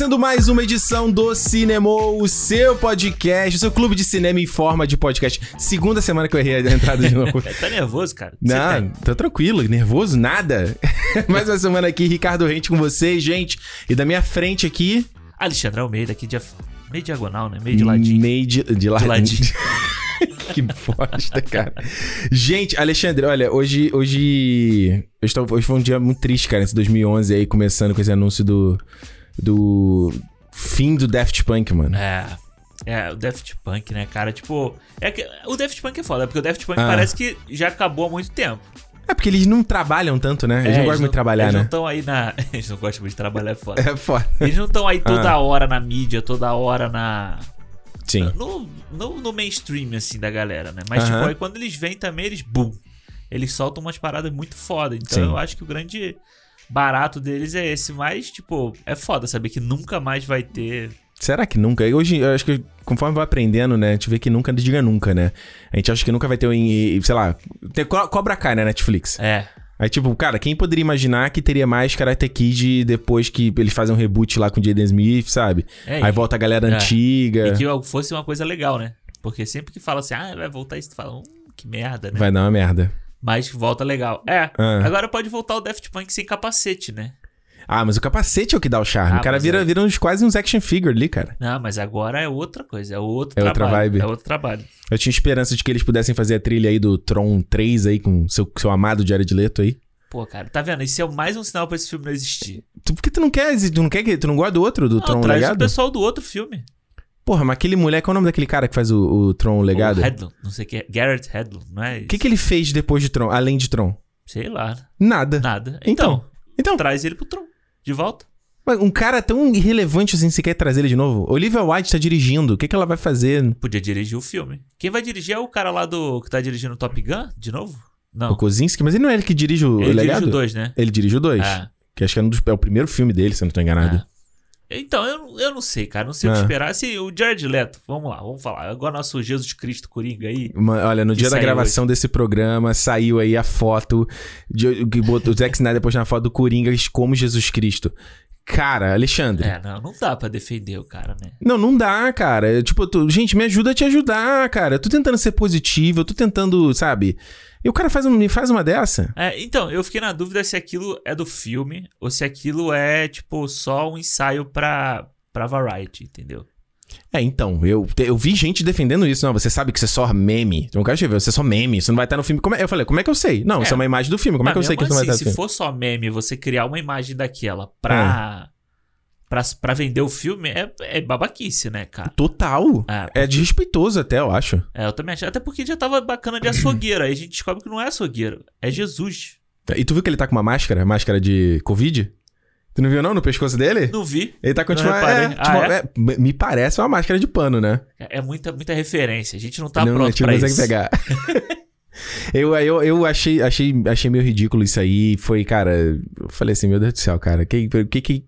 Começando mais uma edição do Cinema, o seu podcast, o seu clube de cinema em forma de podcast. Segunda semana que eu errei a entrada de novo. tá nervoso, cara? Não, tá- tô tranquilo, nervoso, nada. mais uma semana aqui, Ricardo Rente com vocês, gente. E da minha frente aqui, Alexandre Almeida, aqui dia... meio diagonal, né? Meio de ladinho. meio de, de, la- De ladinho. que bosta, cara. Gente, Alexandre, olha, hoje hoje estou, hoje foi um dia muito triste, cara, esse 2011 aí começando com esse anúncio do do fim do Daft Punk, mano. É. É, o Daft Punk, né, cara? Tipo, é que o Daft Punk é foda, porque o Daft Punk Ah. parece que já acabou há muito tempo. É porque eles não trabalham tanto, né? Eles É, não gostam muito de trabalhar, eles não né? estão aí na. Eles não gostam muito de trabalhar, é foda. É foda. Eles não estão aí toda Ah. hora na mídia, toda hora na. Sim. No, no, no mainstream, assim, da galera, né? Mas, Aham. tipo, aí quando eles vêm também, eles, boom. Eles soltam umas paradas muito foda. Então Sim. eu acho que o grande barato deles é esse. Mas, tipo, é foda saber que nunca mais vai ter. Será que nunca? Hoje, eu acho que conforme vai aprendendo, né? A gente vê que nunca diga nunca, né? A gente acha que nunca vai ter, um, sei lá, ter Co- Cobra Kai na Netflix. É. Aí, tipo, cara, quem poderia imaginar que teria mais Karate Kid depois que eles fazem um reboot lá com o Jaden Smith, sabe? É, Aí e- volta a galera é. antiga. E que fosse uma coisa legal, né? Porque sempre que fala assim, ah, vai voltar isso, tu fala, hum, que merda, né? Vai dar uma merda. Mas volta legal. É, Ah. agora pode voltar o Daft Punk sem capacete, né? Ah, mas o capacete é o que dá o charme. Ah, o cara vira, é. vira uns, quase uns action figure ali, cara. Não, mas agora é outra coisa, é outro É outra trabalho. vibe. É outro trabalho. Eu tinha esperança de que eles pudessem fazer a trilha aí do Tron 3 aí com seu, seu amado Jared Leto aí. Pô, cara, tá vendo? Isso é mais um sinal pra esse filme não existir. Tu, por que tu não quer, tu não quer que tu não gosta do outro, do Não, Tron traz o Legado? pessoal do outro filme. Porra, mas aquele moleque, qual é o nome daquele cara que faz o, o Tron Legado? O Hedlund, não sei o que é. Garrett Hedlund, não é O que, que ele fez depois de Tron, além de Tron? Sei lá, Nada. nada. Então, Então, Então, traz ele pro Tron, de volta. mas um cara tão irrelevante assim, você quer trazer ele de novo? Olivia White tá dirigindo, o que, que ela vai fazer? Podia dirigir o filme. Quem vai dirigir é o cara lá do que tá dirigindo o Top Gun, de novo? Não. O Kozinski? Mas ele não é ele que dirige o ele Legado? dirige o 2, né? Ele dirige o 2. É. Que acho que é, um dos- é o primeiro filme dele, se eu não tô enganado. É. Então, eu, eu não sei, cara. Não sei o que esperar. Se o Jared Leto, vamos lá, vamos falar. Agora nosso Jesus Cristo Coringa aí. Uma- olha, no dia da gravação desse programa, saiu aí a foto de, que botou, o Zack Snyder postou na foto do Coringa como Jesus Cristo. Cara, Alexandre. É, não, não dá pra defender o cara, né? Não, não dá, cara. É, Tipo, gente, me ajuda a te ajudar, cara. Eu tô tentando ser positivo, eu tô tentando, sabe? E o cara faz um, me faz uma dessa. É, então, eu fiquei na dúvida se aquilo é do filme ou se aquilo é, tipo, só um ensaio pra, pra Variety, entendeu? É, então, eu, eu vi gente defendendo isso. Não, você sabe que você é só meme. Quero te ver, você é só meme, você não vai estar no filme. Como é- Eu falei, como é que eu sei? Não, É. isso é uma imagem do filme, como é Mas que eu sei que isso não vai assim, estar no se filme? for só meme, você criar uma imagem daquela pra, pra, pra vender o filme, é, é babaquice, né, cara? Total. É, É porque- desrespeitoso até, eu acho. É, eu também achei. Até porque já tava bacana de açougueiro. Aí a gente descobre que não é açougueiro, é Jesus. E tu viu que ele tá com uma máscara? Máscara de Covid? Tu não viu não no pescoço dele? Não vi. Ele tá continuando. É, Ah, tipo, é? é, me- parece uma máscara de pano, né? É, é muita, muita referência. A gente não tá não, a pronto gente não pra consegue isso. pegar. eu, eu, eu achei, achei, achei meio ridículo isso aí. Foi, cara. Eu falei assim, meu Deus do céu, cara. Que, que, que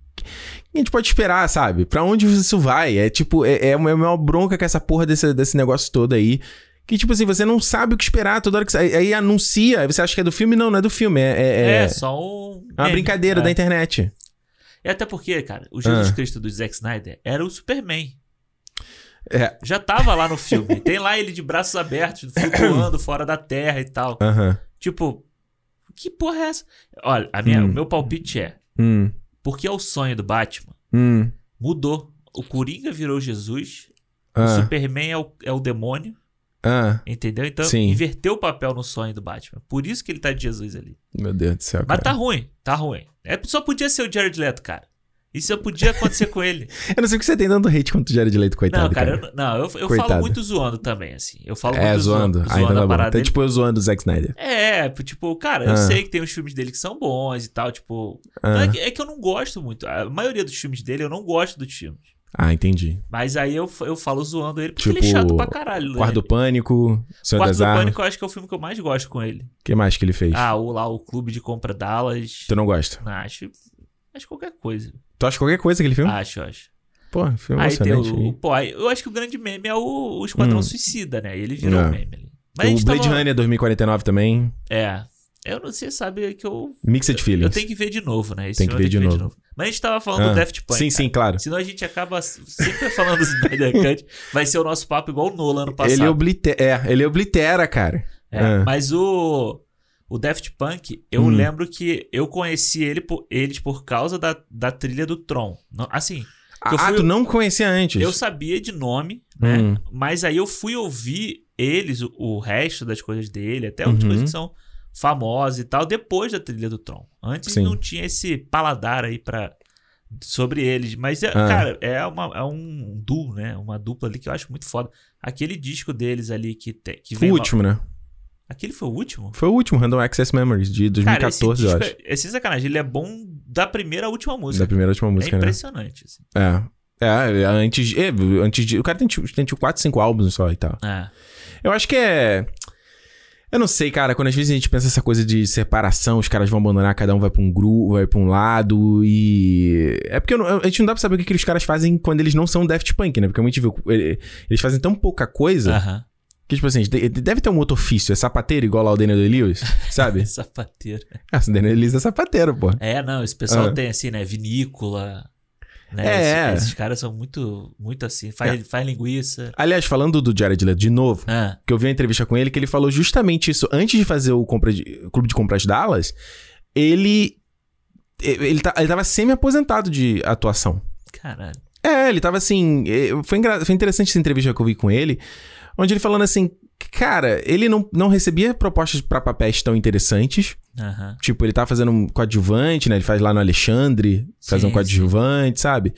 a gente pode esperar, sabe? Pra onde isso vai? É tipo, é, é uma, é uma bronca com essa porra desse, desse negócio todo aí. Que, tipo assim, você não sabe o que esperar toda hora que sai. Aí anuncia, aí você acha que é do filme? Não, não é do filme. É, é, É, é só um. uma meme. brincadeira é. da internet. E até porque, cara, o Jesus Ah. Cristo do Zack Snyder era o Superman. É. Já tava lá no filme. Tem lá ele de braços abertos, flutuando fora da terra e tal. Tipo, que porra é essa? Olha, a minha, Hum. o meu palpite é: Hum. Porque é o sonho do Batman, Hum. mudou. O Coringa virou Jesus, o Ah. Superman é o, é o demônio, Ah. entendeu? Então Sim. inverteu o papel no sonho do Batman. Por isso que ele tá de Jesus ali. Meu Deus do céu. Mas cara. tá ruim, tá ruim. É, só podia ser o Jared Leto, cara. Isso podia acontecer com ele. Eu não sei o que você tem dando hate contra o Jared Leito, coitado. não, cara, eu, não, eu, eu falo muito zoando também, assim. Eu falo É, muito zoando. zoando, Ah, então zoando tá a parada Então, dele. tipo, eu zoando o Zack Snyder. É, tipo, cara, eu Ah. sei que tem os filmes dele que são bons e tal, tipo. Ah, é, que, é que eu não gosto muito. A maioria dos filmes dele eu não gosto dos filmes. ah entendi. Mas aí eu, eu falo zoando ele porque Tipo, ele é chato pra caralho. Quarto né? do Pânico, Senhor Quarto do. Pânico eu acho que é o filme que eu mais gosto com ele. O que mais que ele fez? Ah, o lá, o Clube de Compra Dallas. Tu não gosta? Não, acho. Acho qualquer coisa. Tu acha qualquer coisa aquele filme? Acho, acho. Pô, filme Aí tem o. aí. Pô, aí eu acho que o grande meme é o, o Esquadrão Hum. Suicida, né? Ele virou É. um meme ali. Mas o Blade tava- Runner 2049 também. É. Eu não sei, sabe que eu. Mixed Eu Feelings. tenho que ver de novo, né? Esse Tem que filme eu ver tenho de novo. Mas a gente tava falando Ah, do Daft Punk. sim, cara. sim, claro. Senão a gente acaba sempre falando do Snyder Cut. Vai ser o nosso papo igual o Nolan ano passado. Ele oblitera, é, ele oblitera, cara. É, Ah. Mas o, o Daft Punk, eu Hum. lembro que eu conheci ele por, eles por causa da, da trilha do Tron. Não- assim, Ah, fui- tu não conhecia antes? eu sabia de nome, né? Hum. Mas aí eu fui ouvir eles, o, o resto das coisas dele, até outras Uhum. coisas que são famosas e tal, depois da trilha do Tron. Antes Sim. não tinha esse paladar aí para sobre eles. Mas, é, Ah. cara, é, uma, é um duo, né? Uma dupla ali que eu acho muito foda. Aquele disco deles ali que, tem, que Foi vem... o último, né? Aquele foi o último? Foi o último, Random Access Memories, de Cara, esse 2014, eu acho. é, é sem sacanagem. Ele é bom da primeira à última música. Da primeira e última é música, né? impressionante. Assim. É. É, antes, é, antes de. O cara tem, tipo, tem tipo 4, 5 álbuns só e tal. É. Eu acho que é. Eu não sei, cara, quando às vezes a gente pensa essa coisa de separação, os caras vão abandonar, cada um vai pra um grupo, vai pra um lado e. É porque não- a gente não dá pra saber o que, que os caras fazem quando eles não são Daft Punk, né? Porque a gente viu. Eles fazem tão pouca coisa Aham. Que, tipo assim, de- deve ter um outro ofício, é sapateiro igual lá o Daniel Day-Lewis, sabe? Sapateiro. ah, o Daniel Day-Lewis é sapateiro, pô. É, não, esse pessoal Ah. tem assim, né? Vinícola. Né? É. Esses, esses caras são muito, muito assim. Faz, faz linguiça. Aliás, falando do Jared Leto de novo, Ah, que eu vi uma entrevista com ele que ele falou justamente isso antes de fazer o, compra de- o Clube de Compras Dallas, ele ele, tá, ele tava semi-aposentado de atuação. caralho. É, ele tava assim, foi, foi interessante essa entrevista que eu vi com ele, onde ele falando assim, cara, ele não, não recebia propostas pra papéis tão interessantes, Aham. Tipo, ele tá fazendo um coadjuvante, né? Ele faz lá no Alexandre, faz Sim, um coadjuvante, sabe?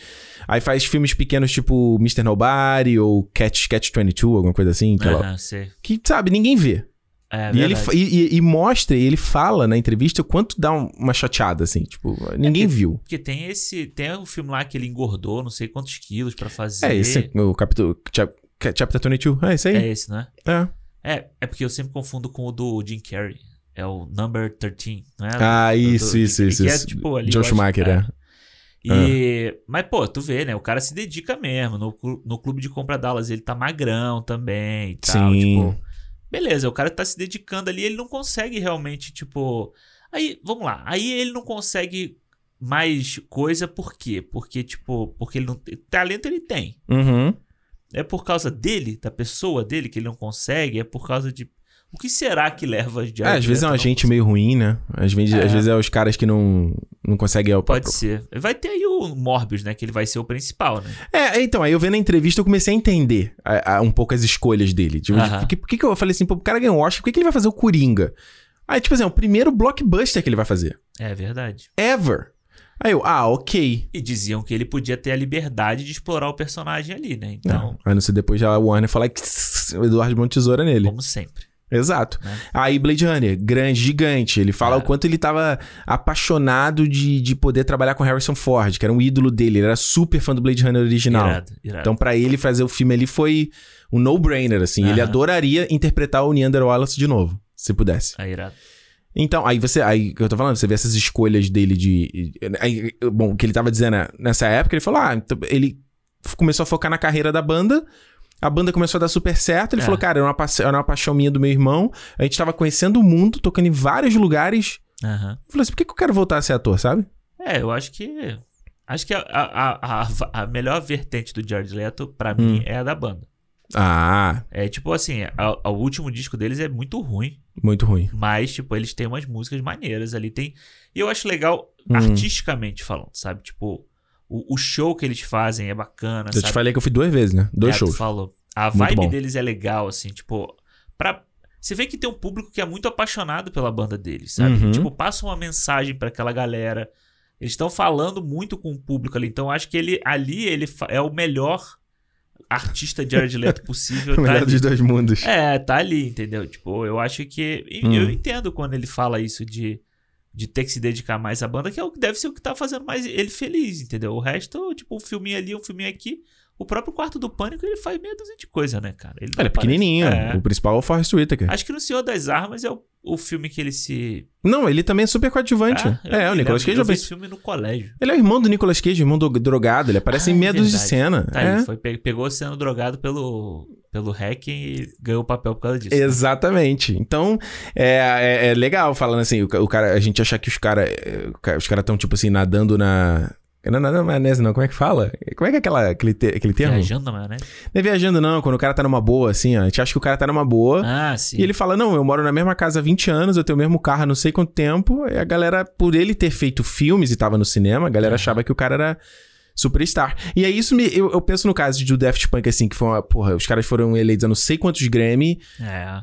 Aí faz filmes pequenos tipo Mr. Nobody ou Catch, Catch 22, alguma coisa assim. Que, ela- Aham, sei. que, sabe, ninguém vê. É, e, ele, e, e- mostra, e ele fala na entrevista o quanto dá um- uma chateada, assim. Tipo, ninguém que- viu. Porque tem esse. Tem o filme lá que ele engordou não sei quantos quilos pra fazer. É, esse, o capítulo... chap- Chapter 22, é isso aí. É esse, né? É. É, é porque eu sempre confundo com o do Jim Carrey. É o Number 13, não é? Ah, Do- do- isso, do- isso, que isso. é, isso. tipo, ali, Joe Schumacher, é. é. E, Mas, pô, tu vê, né? O cara se dedica mesmo. No, no clube de compra Dallas ele tá magrão também e tal. Sim. Tipo, beleza, o cara tá se dedicando ali, ele não consegue realmente, tipo. Aí, vamos lá. Aí ele não consegue mais coisa, por quê? Porque, tipo, porque ele não. Talento ele tem. Uhum. É por causa dele, da pessoa dele, que ele não consegue? É por causa de. O que será que leva de É, às vezes é uma gente meio ruim, né? Às vezes É. às vezes é os caras que não, não conseguem... Pode ser. Vai ter aí o Morbius, né? Que ele vai ser o principal, né? É, então, aí eu vendo a entrevista, eu comecei a entender a- a- um pouco as escolhas dele. Tipo, por que, por que que eu falei assim, pô, o cara ganhou o Oscar, por que, que ele vai fazer o Coringa? Aí, tipo assim, é o primeiro blockbuster que ele vai fazer. É verdade. Ever. Aí eu, ah, ok. E diziam que ele podia ter a liberdade de explorar o personagem ali, né? Então, Não. Aí não sei, depois já a Warner falar que o Eduardo Mão Tesoura nele. como sempre. Exato. Né? Aí Blade Runner, grande, gigante. Ele fala É. o quanto ele tava apaixonado de, de poder trabalhar com Harrison Ford, que era um ídolo dele. Ele era super fã do Blade Runner original. Irado, irado. Então, pra ele fazer o filme ali foi um no-brainer, assim. Ele Aham. adoraria interpretar o Neander Wallace de novo, se pudesse. É irado. Então, aí você. Aí que eu tô falando, você vê essas escolhas dele de. Aí, bom, o que ele tava dizendo é, nessa época, ele falou: ah, então, ele começou a focar na carreira da banda. A banda começou a dar super certo. Ele É. falou, cara, era uma, era uma paixão minha do meu irmão. A gente tava conhecendo o mundo, tocando em vários lugares. Eu falei assim, por que, que eu quero voltar a ser ator, sabe? É, eu acho que. Acho que a, a, a, a melhor vertente do Jared Leto, pra mim, é a da banda. Ah, É tipo assim, o último disco deles é muito ruim, muito ruim. mas, tipo, eles têm umas músicas maneiras ali. Tem... E eu acho legal, Hum. artisticamente falando, sabe? Tipo, o, o show que eles fazem é bacana, Eu te sabe? falei que eu fui duas vezes, né? Dois É, shows. falou. A Muito vibe bom. deles é legal, assim, tipo. Pra... Você vê que tem um público que é muito apaixonado pela banda deles, sabe? Uhum. Tipo, passa uma mensagem pra aquela galera. Eles estão falando muito com o público ali. Então, eu acho que ele ali ele é o melhor artista de Jared Leto possível. O tá melhor dos dois mundos. É, tá ali, entendeu? Tipo, eu acho que. Hum. Eu entendo quando ele fala isso de, de ter que se dedicar mais à banda, que é o que deve ser o que tá fazendo mais ele feliz, entendeu? O resto, tipo, um filminho ali, um filminho aqui. O próprio quarto do pânico, ele faz meia dúzia de coisa, né, cara? Ele, Ele é pequenininho. É. O principal é o Forrest Whitaker. Acho que no Senhor das Armas é o, o filme que ele se. Não, ele também é super coadjuvante. Ah, eu é, o Nicolas Cage Eu eu vi esse filme no colégio. Ele é o irmão do Nicolas Cage, irmão do drogado. Ele aparece Ah, em é meia dúzia de cena. Tá é. aí, foi, pe- pegou sendo drogado pelo, pelo hacking e ganhou o papel por causa disso. né? Exatamente. Então, é, é, é legal falando assim, o, o cara, a gente achar que os caras os caras estão, tipo assim, nadando na, Não, não, não é maionese, não. Como é que fala? Como é que é aquela, aquele, te- aquele termo? Viajando na maionese. Não é viajando, não. Quando o cara tá numa boa, assim, ó. A gente acha que o cara tá numa boa. Ah, sim. E ele fala: Não, eu moro na mesma casa há 20 anos, eu tenho o mesmo carro há não sei quanto tempo. E a galera, por ele ter feito filmes e tava no cinema, a galera achava que o cara era superstar. E aí isso me. Eu, eu penso no caso do Daft Punk, assim, que foi uma. Porra, os caras foram eleitos a não sei quantos Grammy. É.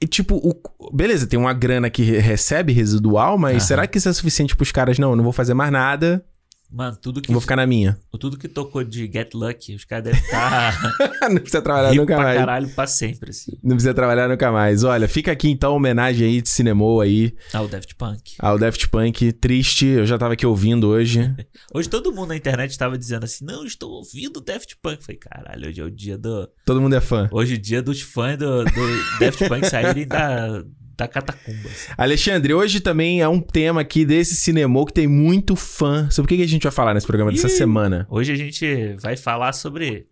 E tipo, o, beleza, tem uma grana que re- recebe residual, mas Aham. será que isso é suficiente pros caras? Não, eu não vou fazer mais nada, Mano, tudo que, vou ficar na minha. tudo que tocou de Get Lucky, os caras devem estar não precisa trabalhar nunca pra mais. caralho pra sempre, assim. Não precisa trabalhar nunca mais. Olha, fica aqui então a homenagem aí de cinema aí Ah, o Daft Punk. ao Daft Punk. Triste, eu já tava aqui ouvindo hoje. Hoje todo mundo na internet tava dizendo assim, não, estou ouvindo o Daft Punk. Falei, caralho, hoje é o dia do... Todo mundo é fã. Hoje é o dia dos fãs do, do Daft Punk saírem da, da catacumba. assim. Alexandre, hoje também é um tema aqui desse cinema que tem muito fã. Sobre o que a gente vai falar nesse programa dessa semana? Hoje a gente vai falar sobre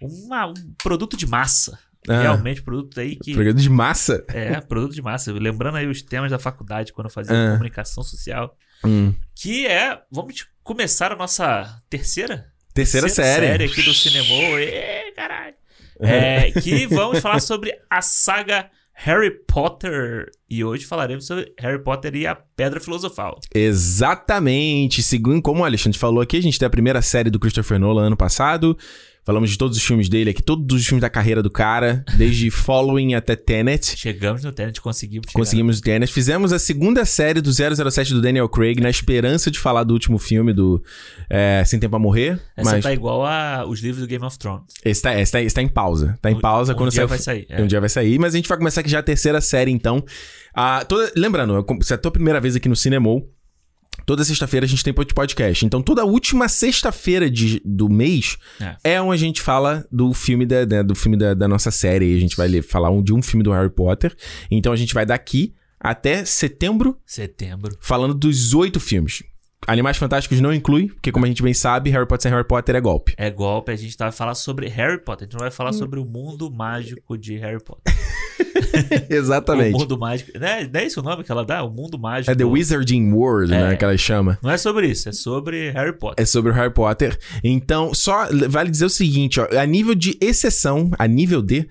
uma- um produto de massa. Ah. Realmente, produto aí que... Programa de massa? É, produto de massa. Lembrando aí os temas da faculdade, quando eu fazia Ah. comunicação social. Hum. Que é... Vamos começar a nossa terceira Terceira, série. série aqui do cinema. Ê, caralho. É, que vamos falar sobre a saga Harry Potter. E hoje falaremos sobre Harry Potter e a Pedra Filosofal. Exatamente. Segundo como o Alexandre falou aqui, a gente tem a primeira série do Christopher Nolan ano passado. Falamos de todos os filmes dele aqui, todos os filmes da carreira do cara, desde Following até Tenet. Chegamos no Tenet, conseguimos chegar. Conseguimos o Tenet. Fizemos a segunda série do 007 do Daniel Craig, na esperança de falar do último filme do é, Sem Tempo a Morrer. Essa mas tá igual a os livros do Game of Thrones. esse, tá, esse, tá, esse tá em pausa. Tá em Um- pausa um quando dia sair. vai sair, é. Um dia vai sair. Mas a gente vai começar aqui já a terceira série, então. Ah, toda, lembrando, se é a tua primeira vez aqui no Cinemol, toda sexta-feira a gente tem podcast. Então, toda última sexta-feira de- do mês É. é onde a gente fala do filme da, da- do filme da, da nossa série. E a gente vai ler, falar um- de um filme do Harry Potter. Então, a gente vai daqui até setembro Setembro. falando dos oito filmes. Animais Fantásticos não inclui, porque como a gente bem sabe, Harry Potter sem Harry Potter é golpe. É golpe, a gente vai falar sobre Harry Potter. A gente não vai falar sobre o mundo mágico de Harry Potter. O Exatamente. mundo mágico. Não é, não é esse o nome que ela dá? O mundo mágico. É The Wizarding World, né, É. que ela chama. Não é sobre isso, é sobre Harry Potter. É sobre o Harry Potter. Então, só vale dizer o seguinte, ó, a nível de exceção, a nível de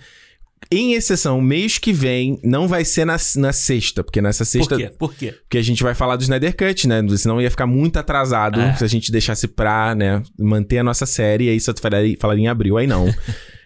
em exceção, mês que vem não vai ser na, na sexta, porque nessa sexta Por quê? Por quê? Porque a gente vai falar do Snyder Cut, né? Senão ia ficar muito atrasado É. se a gente deixasse pra, né, manter a nossa série. Aí só falaria, falaria em abril, aí não.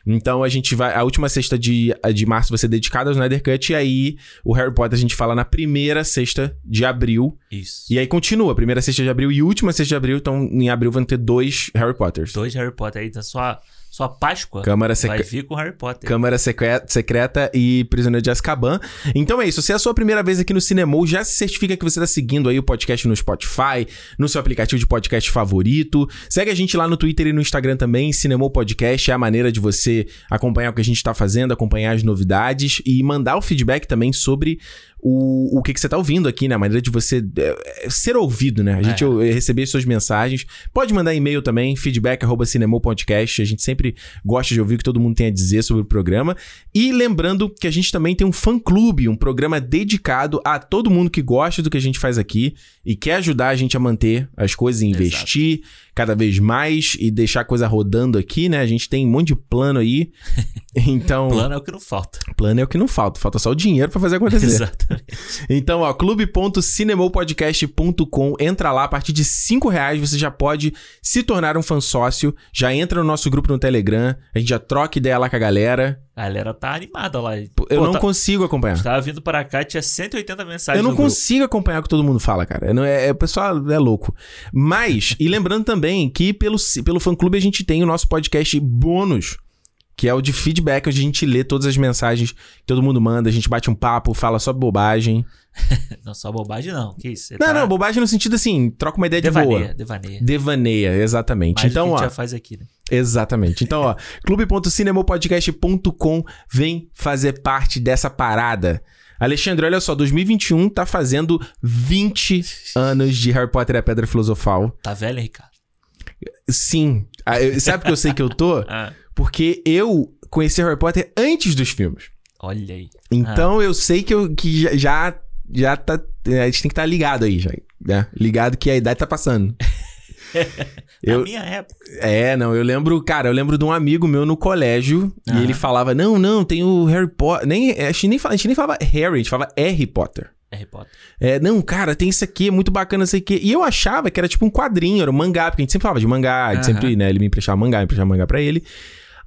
então a gente vai. A última sexta de, de março vai ser dedicada ao Snyder Cut. E aí o Harry Potter a gente fala na primeira sexta de abril. Isso. E aí continua. Primeira sexta de abril e última sexta de abril. Então em abril vão ter dois Harry Potters. Dois Harry Potter aí, então sua, sua Páscoa Câmara vai Secreta. vir com Harry Potter. Câmara Secre- Secreta e Prisioneiro de Azkaban. Então é isso. Se é a sua primeira vez aqui no Cinemol, já se certifica que você está seguindo aí o podcast no Spotify, no seu aplicativo de podcast favorito. Segue a gente lá no Twitter e no Instagram também. Cinemol Podcast é a maneira de você acompanhar o que a gente está fazendo, acompanhar as novidades e mandar o feedback também sobre o, o que, que você tá ouvindo aqui, né? A maneira de você é, é, ser ouvido, né? A gente É. receber suas mensagens. Pode mandar e-mail também, feedback arroba cinemopodcast. A gente sempre gosta de ouvir o que todo mundo tem a dizer sobre o programa. E lembrando que a gente também tem um fã-clube, um programa dedicado a todo mundo que gosta do que a gente faz aqui e quer ajudar a gente a manter as coisas e investir cada vez mais e deixar a coisa rodando aqui, né? A gente tem um monte de plano aí. Então, Plano é o que não falta. plano é o que não falta, falta só o dinheiro pra fazer acontecer. Exatamente. Então, ó, clube.cinemopodcast.com, entra lá, a partir de 5 reais você já pode se tornar um fã sócio, já entra no nosso grupo no Telegram, a gente já troca ideia lá com a galera. A galera tá animada lá. Eu Pô, não tá- consigo acompanhar. Tava vindo para cá, tinha 180 mensagens Eu não no grupo. consigo acompanhar o que todo mundo fala, cara. Eu não- é, é- o pessoal é louco. Mas, e lembrando também que pelo, pelo fã-clube a gente tem o nosso podcast bônus, que é o de feedback, onde a gente lê todas as mensagens que todo mundo manda, a gente bate um papo, fala só bobagem. Não, só bobagem não. Que isso? Não, tá- não, bobagem no sentido assim, troca uma ideia de Devaneia, boa. devaneia. Devaneia, exatamente. Mais então, que a gente já faz aqui, né? exatamente. Então, ó, clube.cinemopodcast.com vem fazer parte dessa parada. Alexandre, olha só, 2021 tá fazendo 20 anos de Harry Potter e a Pedra Filosofal. Tá velho, hein, Ricardo? Sim. Ah, Sabe que eu sei que eu tô? Ah, Porque eu conheci Harry Potter antes dos filmes. olha aí. Então eu sei que, eu, que já, já, tá. A gente tem que estar ligado aí, já. Né? Ligado que a idade tá passando. Eu- Na minha época. É, não, eu lembro, cara, eu lembro de um amigo meu no colégio e ele falava: Não, não, tem o Harry Potter. Nem, a, gente nem, fala- a gente nem falava Harry, a gente falava Harry Potter. Harry Potter. É, não, cara, tem isso aqui, é muito bacana isso aqui. E eu achava que era tipo um quadrinho, era um mangá, porque a gente sempre falava de mangá, a gente Aham. sempre, né, ele me emprestava mangá, eu emprestava mangá pra ele.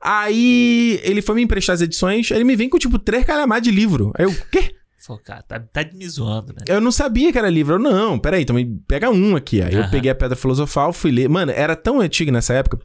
Aí ele foi me emprestar as edições, aí ele me vem com tipo três calhamadas de livro. Aí eu, quê? Falou, cara, tá, tá me zoando, né? Eu não sabia que era livro. Eu, não, peraí, então pega um aqui. Aí eu Aham. peguei a Pedra Filosofal, fui ler. Mano, era tão antigo nessa época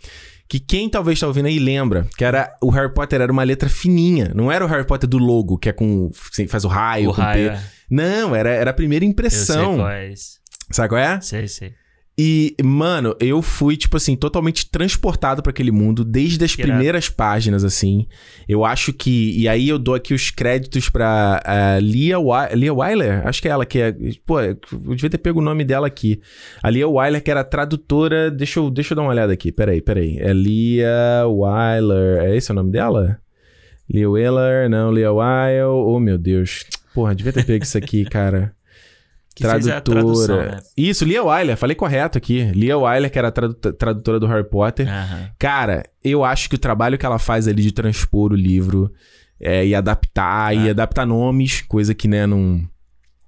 que quem talvez tá ouvindo aí lembra que era o Harry Potter era uma letra fininha. Não era o Harry Potter do logo, que é com. faz o raio, o raio, P. é. Não, era, era a primeira Eu sei impressão. qual é esse. Sabe qual é? Sei, sei. E, mano, eu fui, tipo assim, totalmente transportado pra aquele mundo desde as Que primeiras páginas, assim. Eu acho que. E aí eu dou aqui os créditos pra eh, Lia, Wy- Lia Wyler. Acho que é ela que é. Pô, eu devia ter pego o nome dela aqui. A Lia Wyler, que era tradutora. Deixa eu, deixa eu dar uma olhada aqui. Peraí, peraí. É Lia Wyler. É esse o nome dela? Lia Wyler, não, Lia Wyler. Oh, meu Deus. Porra, devia ter pego isso aqui, cara. Que fez a tradução, né? Isso, Lia Wyler, falei correto aqui. Lia Wyler, que era tradutora do Harry Potter. Aham. Cara, eu acho que o trabalho que ela faz ali de transpor o livro é, e adaptar, e Ah. adaptar nomes, coisa que, né, não.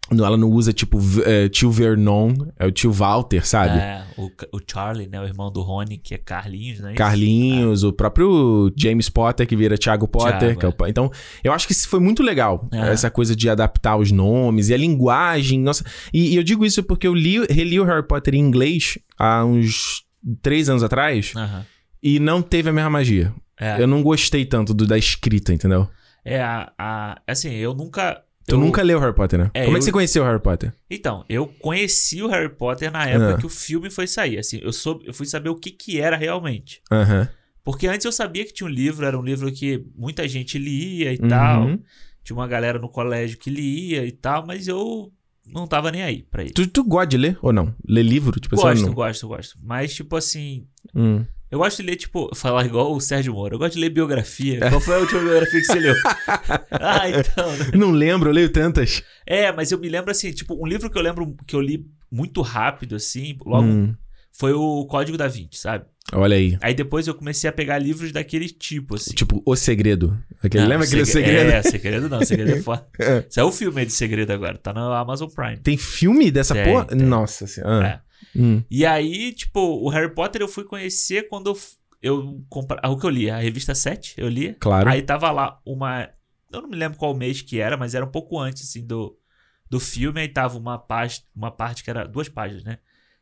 Ela não usa, tipo, é, tio Vernon, é o tio Walter, sabe? É, o, o Charlie, né? O irmão do Rony, que é Carlinhos, né? Carlinhos, o próprio James Potter, que vira Thiago Potter. Thiago, é o pa- Então, eu acho que isso foi muito legal. É. Essa coisa de adaptar os nomes e a linguagem. Nossa. E, e eu digo isso porque eu li, reli o Harry Potter em inglês há uns três anos atrás e não teve a mesma magia. É, Eu não gostei tanto do- da escrita, entendeu? é a, a- Assim, eu nunca. Tu eu- nunca leu Harry Potter, né? É, Como é eu- que você conheceu o Harry Potter? Então, eu conheci o Harry Potter na época Ah. que o filme foi sair. Assim, eu, soube, eu fui saber o que, que era realmente. Aham. Porque antes eu sabia que tinha um livro, era um livro que muita gente lia e Uhum. tal. Tinha uma galera no colégio que lia e tal, mas eu não tava nem aí pra isso. Tu, tu gosta de ler ou não? Ler livro? Tipo, Gosto, não... gosto, gosto. Mas, tipo assim, Hum. Eu gosto de ler, tipo, falar igual o Sérgio Moro. Eu gosto de ler biografia. Qual foi a última biografia que você leu? ah, então. né? Não lembro, eu leio tantas. É, mas eu me lembro assim, tipo, um livro que eu lembro que eu li muito rápido, assim, logo, Hum. foi o Código da Vinci, sabe? Olha aí. Aí depois eu comecei a pegar livros daquele tipo, assim. Tipo, O Segredo. Aquele, Não, lembra aquele segre- segredo? É, segredo não, segredo é foda. É. Saiu o filme de segredo agora, tá na Amazon Prime. Tem filme dessa Tem, porra? tem. Nossa senhora. É. Hum. E aí, tipo, o Harry Potter eu fui conhecer quando eu, eu compra... ah, o que eu li, a revista 7, eu li. Claro. Aí tava lá uma. Eu não me lembro qual mês que era, mas era um pouco antes, assim, do, do filme. Aí tava uma, paz... uma parte que era. Duas páginas, né?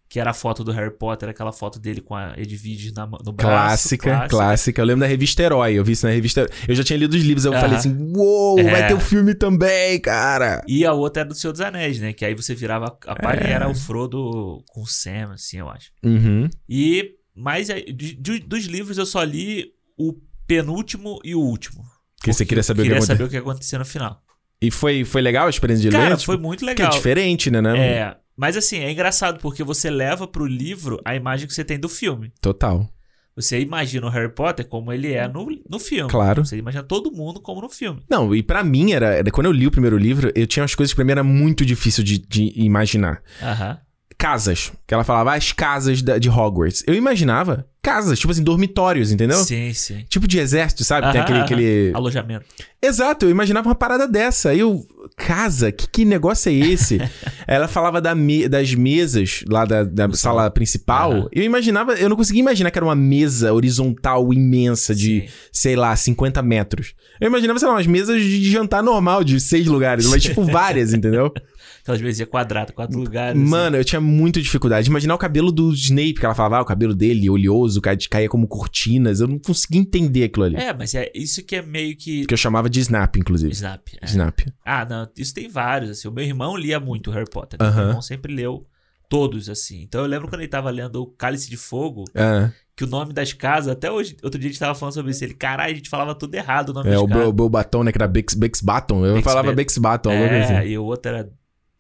Que era a foto do Harry Potter, aquela foto dele com a Edwige na, no braço. Clássica, clássica, Eu lembro da revista Herói. Eu vi isso na revista. Eu já tinha lido os livros. Eu Aham. falei assim: Uou, vai É. ter o filme também, cara. E a outra era do Senhor dos Anéis, né? Que aí você virava a página É. e era o Frodo com o Sam, assim, eu acho. Uhum. E. Mas de- de- dos livros eu só li o penúltimo e o último. Porque você queria saber o que queria aconteceu. saber o que ia acontecer no final. E foi, foi legal a experiência de Cara, ler? Tipo, foi muito que legal. é diferente, né? né? É, mas assim, é engraçado porque você leva pro livro a imagem que você tem do filme. Total. Você imagina o Harry Potter como ele é no, no filme. Claro. Você imagina todo mundo como no filme. Não, e pra mim era. era- Quando eu li o primeiro livro, eu tinha umas coisas que pra mim era muito difícil de, de imaginar. Aham. Casas. Que ela falava, as casas da- de Hogwarts. Eu imaginava casas, tipo assim, dormitórios, entendeu? Sim, sim. Tipo de exército, sabe? Tem aquele, aquele. Alojamento. Exato, eu imaginava uma parada dessa. Aí eu, casa, que, que negócio é esse? Ela falava da me- das mesas lá da, da sala salão. principal. Aham. Eu imaginava, eu não conseguia imaginar que era uma mesa horizontal imensa de, Sim. sei lá, 50 metros. Eu imaginava, sei lá, umas mesas de jantar normal, de seis lugares, mas tipo várias, entendeu? Aquelas mesinhas quadradas, quatro lugares. assim. Mano, eu tinha muita dificuldade. de Imaginar o cabelo do Snape, que ela falava, ah, o cabelo dele, oleoso, ca- caía como cortinas. Eu não conseguia entender aquilo ali. É, mas é isso que é meio que. Que eu chamava de Snap, inclusive. Snap. é. Snap. Ah, não, isso tem vários, assim. O meu irmão lia muito Harry Potter. né? Aham. Meu irmão sempre leu todos, assim. Então eu lembro quando ele tava lendo o Cálice de Fogo, Ah, que o nome das casas, até hoje, outro dia a gente tava falando sobre isso. Ele, caralho, a gente falava tudo errado o nome é, das o casas. Bel, Bel Baton, né? Que era Bex, Bex Baton. Eu Bex falava Bex Baton, É, assim. e o outro era.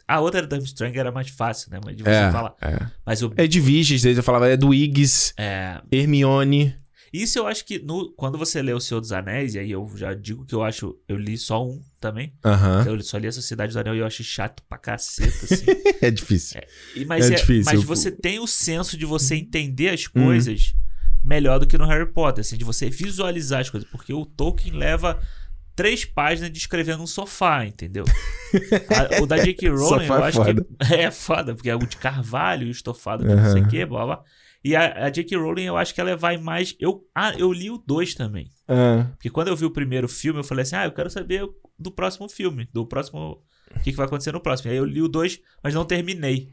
A outra era Durmstrang, era mais fácil, né? Mas de você É, falar. é. Mas o. É de Viges, eu falava é do Iggs, É, Hermione. Isso eu acho que no, quando você lê O Senhor dos Anéis, e aí eu já digo que eu acho. Eu li só um também. Aham. Eu só li a Sociedade do Anel e eu achei chato pra caceta, assim. É difícil. E- mas É é- difícil. mas você tem o senso de você entender as coisas melhor do que no Harry Potter, assim, de você visualizar as coisas. Porque o Tolkien leva três páginas descrevendo um sofá, entendeu? A- o da J.K. Rowling, eu é acho foda. que é foda, porque é o de carvalho, estofado, que não sei o que, blá blá. E a, a J.K. Rowling, eu acho que ela vai mais. Eu, ah, eu li o dois também. Ah, Porque quando eu vi o primeiro filme, eu falei assim: ah, eu quero saber do próximo filme, do próximo. O que, que vai acontecer no próximo. Aí eu li o dois, mas não terminei.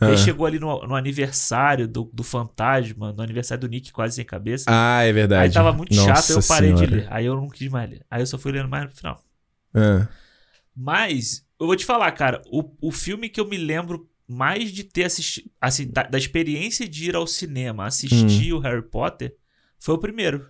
E aí ah. chegou ali no, no aniversário do, do Fantasma, no aniversário do Nick quase sem cabeça. Ah, é verdade. aí tava muito chato, Nossa eu parei de Senhora. ler. Aí eu não quis mais ler. Aí eu só fui lendo mais no final. Ah. Mas, eu vou te falar, cara, o, o filme que eu me lembro mais de ter assistido, assim, da, da experiência de ir ao cinema assistir Hum. o Harry Potter, foi o primeiro.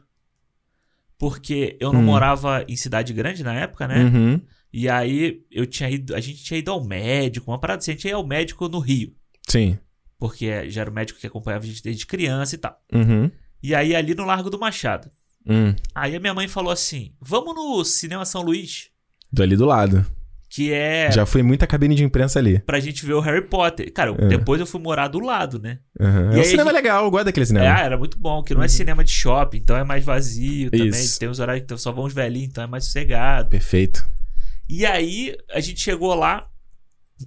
Porque eu não Hum. morava em cidade grande na época, né? Uhum. E aí eu tinha ido, a gente tinha ido ao médico, uma parada assim, a gente ia ao médico no Rio. Sim. Porque já era o médico que acompanhava a gente desde criança e tal. Uhum. E aí ali no Largo do Machado. Hum. Aí a minha mãe falou assim: vamos no Cinema São Luís, Do ali do lado. que é Já fui muita cabine de imprensa ali. pra gente ver o Harry Potter. Cara, É. depois eu fui morar do lado, né? Uhum. E É um cinema gente- legal, eu gosto daquele É, cinema. ah, era muito bom, que não é cinema de shopping, então é mais vazio também. Isso. Tem os horários que só vão os velhinhos, então é mais sossegado. Perfeito. E aí a gente chegou lá,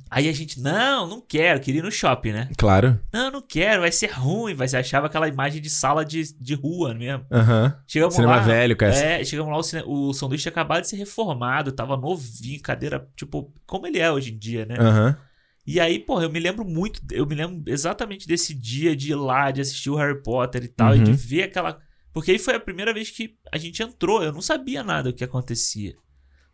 aí a gente, não, não quero, queria ir no shopping, né? Claro. Não, não quero, vai ser ruim, vai ser achava aquela imagem de sala de, de rua mesmo. Aham. Chegamos Cinema lá, velho, cara. É, chegamos lá, o, cine- o sanduíche tinha acabado de ser reformado, tava novinho, cadeira, tipo, como ele é hoje em dia, né? Aham. E aí, porra, eu me lembro muito, eu me lembro exatamente desse dia de ir lá, de assistir o Harry Potter e tal, e de Uhum. ver aquela. Porque aí foi a primeira vez que a gente entrou, eu não sabia nada do que acontecia.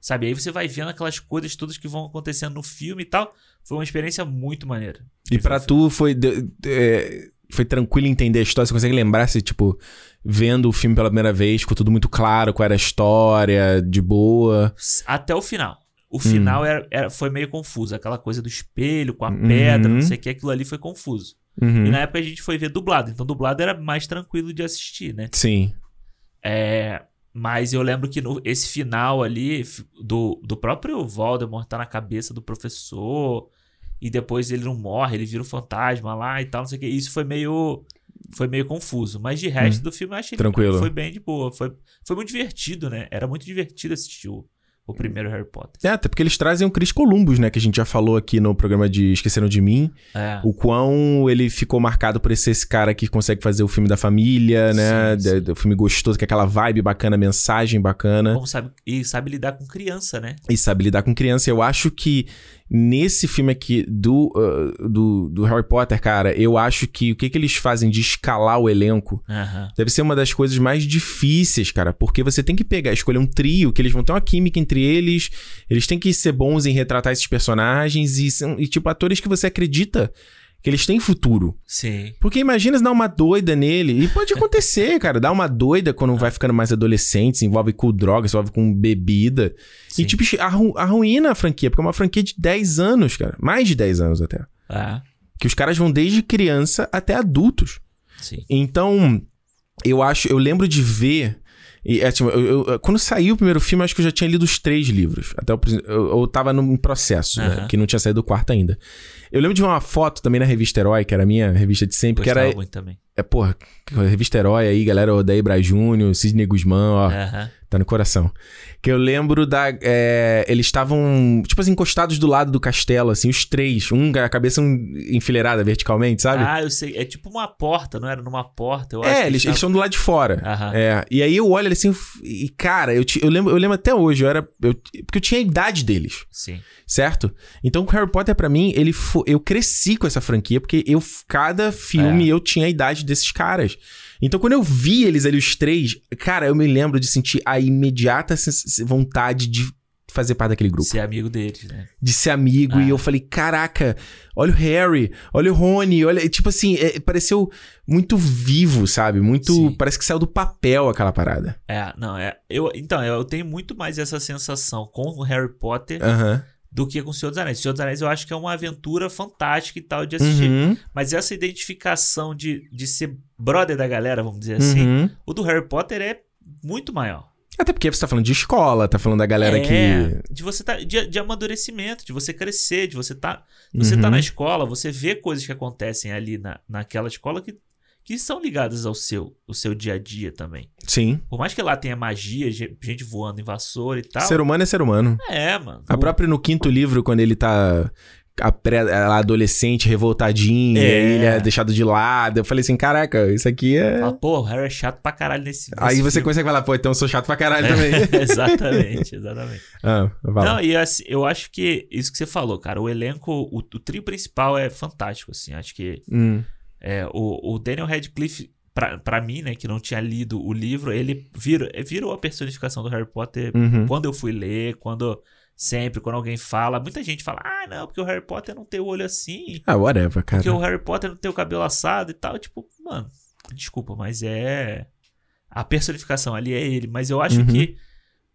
Sabe? Aí você vai vendo aquelas coisas todas que vão acontecendo no filme e tal. Foi uma experiência muito maneira. E pra Foi- tu foi, é, foi tranquilo entender a história? Você consegue lembrar se, tipo, vendo o filme pela primeira vez, ficou tudo muito claro, qual era a história, de boa? Até o final. O Hum. final era, era- foi meio confuso. Aquela coisa do espelho com a Uhum. pedra, não sei o que, aquilo ali foi confuso. Uhum. E na época a gente foi ver dublado. Então dublado era mais tranquilo de assistir, né? Sim. É, mas eu lembro que no, esse final ali do, do próprio Voldemort tá na cabeça do professor e depois ele não morre, ele vira um fantasma lá e tal, não sei o que. Isso foi meio foi meio confuso, mas de resto do filme eu achei Hum. Tranquilo. foi bem de boa, foi foi muito divertido, né? Era muito divertido assistir o, o primeiro Harry Potter. É, até porque eles trazem o Chris Columbus, né? Que a gente já falou aqui no programa de Esqueceram de Mim. É. O quão ele ficou marcado por ser esse cara que consegue fazer o filme da família, né? Sim, sim. Do filme gostoso, que é aquela vibe bacana, mensagem bacana. Como sabe e sabe lidar com criança, né? E sabe lidar com criança. Eu acho que nesse filme aqui do, uh, do, do Harry Potter, cara, eu acho que o que, que eles fazem de escalar o elenco Aham. deve ser uma das coisas mais difíceis, cara. Porque você tem que pegar, escolher um trio, que eles vão ter uma química entre eles, eles têm que ser bons em retratar esses personagens e, são, e tipo, atores que você acredita que eles têm futuro. Sim. Porque imagina se dar uma doida nele. E pode acontecer, cara. Dar uma doida quando vai ficando mais adolescente, se envolve com drogas, se envolve com bebida. Sim. E, tipo, arru arruína a franquia, porque é uma franquia de 10 anos, cara. Mais de 10 anos até. Ah, Que os caras vão desde criança até adultos. sim. Então, eu acho, eu lembro de ver. E, é, tipo, eu- eu- quando saiu o primeiro filme, eu acho que eu já tinha lido os três livros. Até o, eu, eu tava num processo, né? Aham. Que não tinha saído do quarto ainda. Eu lembro de uma foto também na revista Herói, que era a minha revista de sempre, que Gostava era. muito também. É, porra, revista Herói aí, galera, Odaí Braz Júnior, Sidney Guzmán, ó. Aham. Tá no coração. Que eu lembro da. é, eles estavam, tipo assim, encostados do lado do castelo, assim, os três. Um, a cabeça enfileirada verticalmente, sabe? Ah, eu sei. É tipo uma porta, não era numa porta? Eu acho é, eles, eles estão do lado de fora. Aham. É, e aí eu olho assim, e cara, eu, eu, lembro, eu lembro até hoje, eu era. eu- porque eu tinha a idade deles, Sim. certo? Então o Harry Potter, pra mim, ele fo- eu cresci com essa franquia, porque eu, cada filme É. eu tinha a idade desses caras. Então quando eu vi eles ali, os três, cara, eu me lembro de sentir a imediata vontade de fazer parte daquele grupo. Ser amigo deles, né? De ser amigo. É. E eu falei, caraca, olha o Harry, olha o Rony, olha. Tipo assim, é, pareceu muito vivo, sabe? Muito. Sim. Parece que saiu do papel aquela parada. É, não, é. Eu, então, eu tenho muito mais essa sensação com o Harry Potter Aham. do que com o Senhor dos Anéis. O Senhor dos Anéis eu acho que é uma aventura fantástica e tal de assistir. Uhum. Mas essa identificação de, de ser brother da galera, vamos dizer assim. Uhum. O do Harry Potter é muito maior. Até porque você tá falando de escola, tá falando da galera é, que. de você tá de, de amadurecimento, de você crescer, de você tá, você tá Uhum. na escola, você vê coisas que acontecem ali na, naquela escola que, que são ligadas ao seu, o seu dia a dia também. Sim. Por mais que lá tenha magia, ge- gente voando em vassoura e tal. Ser humano é ser humano. É, mano. A própria no quinto livro, quando ele tá. A pré, ela adolescente, revoltadinha, É. ele é deixado de lado. Eu falei assim: caraca, isso aqui é. Fala, pô, o Harry é chato pra caralho nesse. Aí nesse você filme. consegue falar, pô, então eu sou chato pra caralho também. exatamente, exatamente. ah. Não, e assim, eu acho que isso que você falou, cara, o elenco, o, o trio principal é fantástico, assim. Acho que Hum, é, o, o Daniel Radcliffe, pra, pra mim, né, que não tinha lido o livro, ele vira, virou a personificação do Harry Potter uhum. quando eu fui ler, quando. Sempre, quando alguém fala, muita gente fala, ah, não, porque o Harry Potter não tem o olho assim, Ah, whatever, cara. porque o Harry Potter não tem o cabelo assado e tal. Tipo, mano, desculpa, mas é. A personificação ali é ele. Mas eu acho Uhum. que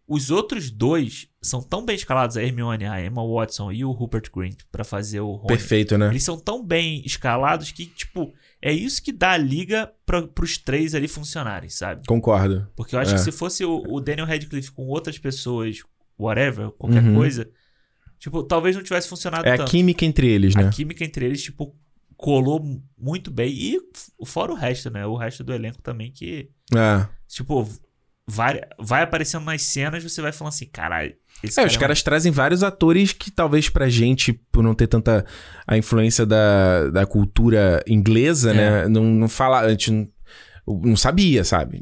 os outros dois são tão bem escalados, a Hermione, a Emma Watson e o Rupert Grint, pra fazer o Rony. Perfeito, né? Eles são tão bem escalados que, tipo, é isso que dá a liga pra, pros três ali funcionarem, sabe? Concordo. Porque eu acho É. que se fosse o, o Daniel Radcliffe com outras pessoas, whatever, qualquer Uhum. coisa, tipo, talvez não tivesse funcionado É a tanto. química entre eles, né? A química entre eles, tipo, colou mu- muito bem. E fora o resto, né? O resto do elenco também que, É. tipo, vai, vai aparecendo nas cenas, você vai falando assim, caralho. É, cara os um- caras trazem vários atores que talvez pra gente, por não ter tanta a influência da, da cultura inglesa, É. né? Não, não fala, a gente não, não sabia, sabe?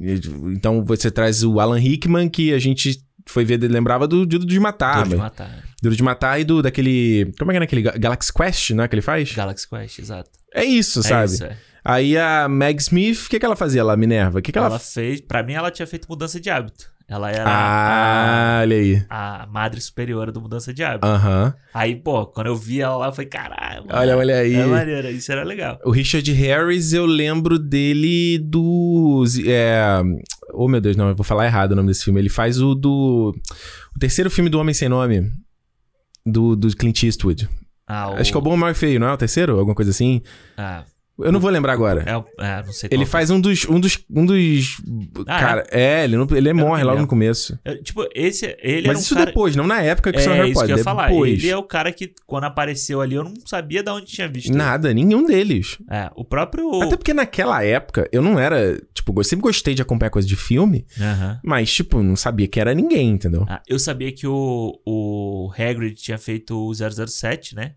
Então você traz o Alan Rickman, que a gente foi ver, lembrava do Duro de Matar. Duro de matar. né? Duro de Matar e do daquele. Como é que é naquele Ga- Galaxy Quest, né? Que ele faz? Galaxy Quest, exato. É isso, É sabe? isso, é. Aí a Meg Smith, o que, que ela fazia lá, Minerva? O que, que ela. Ela fez, pra mim, ela tinha feito mudança de hábito. Ela era Ah, olha aí. a, a madre superiora do mudança de hábito. Aham. Aí, pô, quando eu vi ela lá, eu falei, caralho, Olha, olha aí. É maneiro, isso era legal. O Richard Harris, eu lembro dele do. É... Oh, meu Deus, não, eu vou falar errado o nome desse filme. Ele faz o do. O terceiro filme do Homem Sem Nome. Do, do Clint Eastwood. Ah, o... Acho que é o Bom, o Mau e Feio, não é o terceiro? Alguma coisa assim? Ah, Eu não vou lembrar agora. é, é, não sei Ele faz um dos. Um dos. Um dos Ah, cara, é, ele, não, ele não morre logo no começo. É, Tipo, esse, ele Mas um isso cara... depois, não na época que saiu É, Harry isso que Potter. eu ia falar. Depois. Ele é o cara que, quando apareceu ali, eu não sabia de onde tinha visto. ele. Nada, nenhum deles. É, o próprio... Até porque naquela época eu não era. Tipo, eu sempre gostei de acompanhar coisa de filme, Aham. mas, tipo, não sabia que era ninguém, entendeu? Ah, eu sabia que o, o Hagrid tinha feito o 007, né?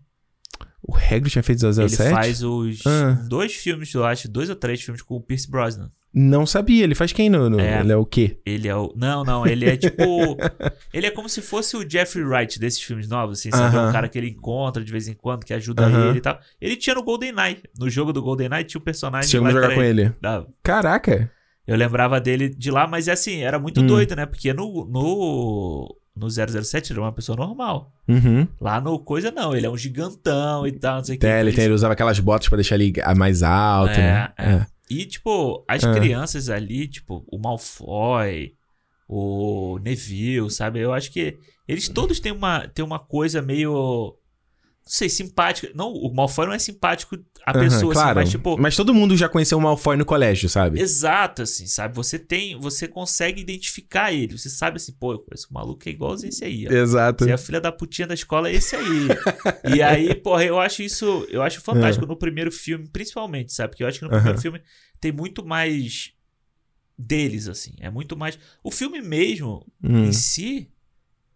O Hagrid tinha feito 007? Ele faz os Ah. dois filmes, eu acho, dois ou três filmes com o Pierce Brosnan. Não sabia. Ele faz quem no. no- É. Ele é o quê? Ele é o... Não, não, ele é tipo... ele é como se fosse o Jeffrey Wright desses filmes novos, assim, sabe? É Aham. um cara que ele encontra de vez em quando, que ajuda Aham. ele e tal. Ele tinha no GoldenEye. No jogo do GoldenEye tinha o personagem... A lá que jogar com ele. Da- Caraca. Eu lembrava dele de lá, mas é assim, era muito Hum. doido, né? Porque no, no, no 007 ele era uma pessoa normal. Uhum. Lá no Coisa não, ele é um gigantão e tal, não sei o que. É, ele, tem- ele usava aquelas botas pra deixar ele mais alto, É, né? é. E, tipo, as Ah. crianças ali, tipo, o Malfoy, o Neville, sabe? Eu acho que eles todos têm uma, têm uma coisa meio. Não sei, simpática. Não, o Malfoy não é simpático a Aham, pessoa, assim, claro. mas, tipo. Mas todo mundo já conheceu o Malfoy no colégio, sabe? Exato, assim, sabe? Você tem. Você consegue identificar ele. Você sabe assim, pô, esse maluco é igualzinho esse aí, ó. Exato. Se é a filha da putinha da escola, é esse aí. e aí, porra, eu acho isso. Eu acho fantástico no primeiro filme, principalmente, sabe? Porque eu acho que no primeiro filme tem muito mais deles, assim. É muito mais. O filme mesmo, Hum. em si,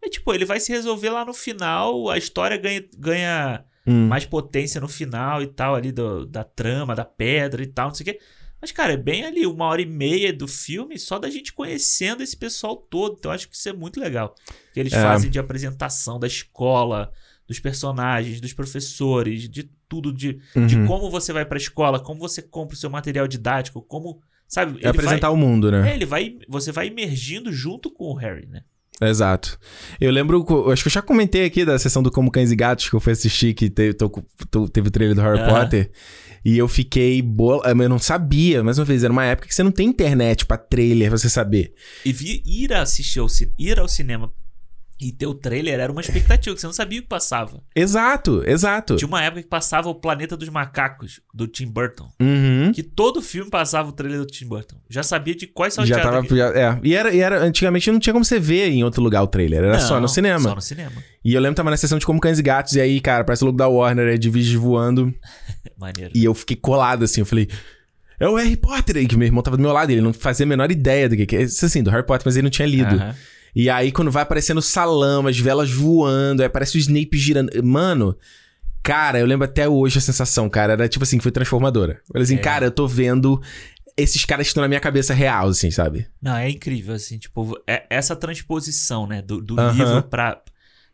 é tipo, ele vai se resolver lá no final, a história ganha, ganha Hum. mais potência no final e tal, ali do- da trama, da pedra e tal, não sei o quê. Mas, cara, é bem ali, uma hora e meia do filme só da gente conhecendo esse pessoal todo. Então, eu acho que isso é muito legal. Que eles É. fazem de apresentação da escola, dos personagens, dos professores, de tudo, de, de Uhum. como você vai pra escola, como você compra o seu material didático, como. Sabe? É apresentar vai, o mundo, né? É, ele vai. Você vai emergindo junto com o Harry, né? Exato. Eu lembro, acho que eu já comentei aqui da sessão do Como Cães e Gatos que eu fui assistir, que teve, tô- tô- teve o trailer do Harry. Potter. E eu fiquei bola. Eu não sabia, mais uma vez, era uma época que você não tem internet pra trailer pra você saber. E vi, ir assistir ao ir ao cinema E ter o trailer era uma expectativa, que você não sabia o que passava. Exato, exato. Tinha uma época que passava o Planeta dos Macacos, do Tim Burton. Uhum. Que todo filme passava o trailer do Tim Burton. Já sabia de quais Já salteadas. tava. Já, é. E era, e era. Antigamente não tinha como você ver em outro lugar o trailer. Era só no cinema. Só no cinema. E eu lembro que tava na sessão de Como Cães e Gatos. E aí, cara, parece o logo da Warner, é de vídeos voando. Maneiro. E eu fiquei colado assim. Eu falei. É o Harry Potter aí, que meu irmão tava do meu lado. Ele não fazia a menor ideia do que que é. Isso Assim, do Harry Potter, mas ele não tinha lido. Aham. E aí, quando vai aparecendo o salão, as velas voando, aí aparece o Snape girando. Mano, cara, eu lembro até hoje a sensação, cara. Era tipo assim, foi transformadora. Eu falei assim, É. cara, eu tô vendo esses caras que estão na minha cabeça real, assim, sabe? Não, é incrível, assim, tipo, é essa transposição, né, do, do livro pra.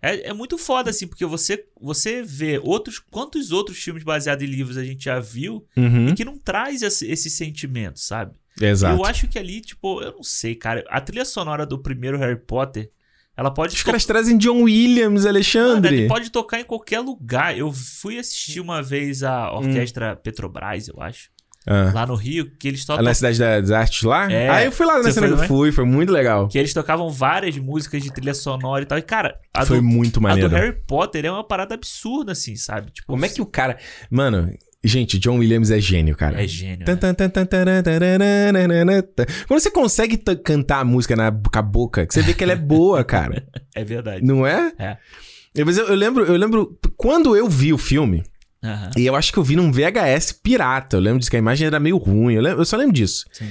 É, é muito foda, assim, porque você, você vê outros. Quantos outros filmes baseados em livros a gente já viu Uhum. e que não traz esse, esse sentimento, sabe? Exato. Eu acho que ali, tipo, eu não sei, cara. A trilha sonora do primeiro Harry Potter, ela pode. Os to- caras trazem John Williams, Mano, Alexandre. ele pode tocar em qualquer lugar. Eu fui assistir uma vez a orquestra Petrobras, eu acho, Ah. lá no Rio, que eles tocam Na Cidade das Artes lá? É. Ah, eu fui lá na cena que fui, foi muito legal. que eles tocavam várias músicas de trilha sonora e tal. E, cara, a Foi do, muito a maneiro. do Harry Potter é uma parada absurda, assim, sabe? Tipo, Como é que o cara. Mano, gente, John Williams é gênio, cara. É gênio. Né? Quando você consegue cantar a música na, com a boca, você vê que ela é boa, cara. É verdade. Não é? É. Eu, mas eu, lembro, eu lembro quando eu vi o filme, e eu acho que eu vi num VHS pirata. Eu lembro disso que a imagem era meio ruim. Eu, lembro- eu só lembro disso. Sim.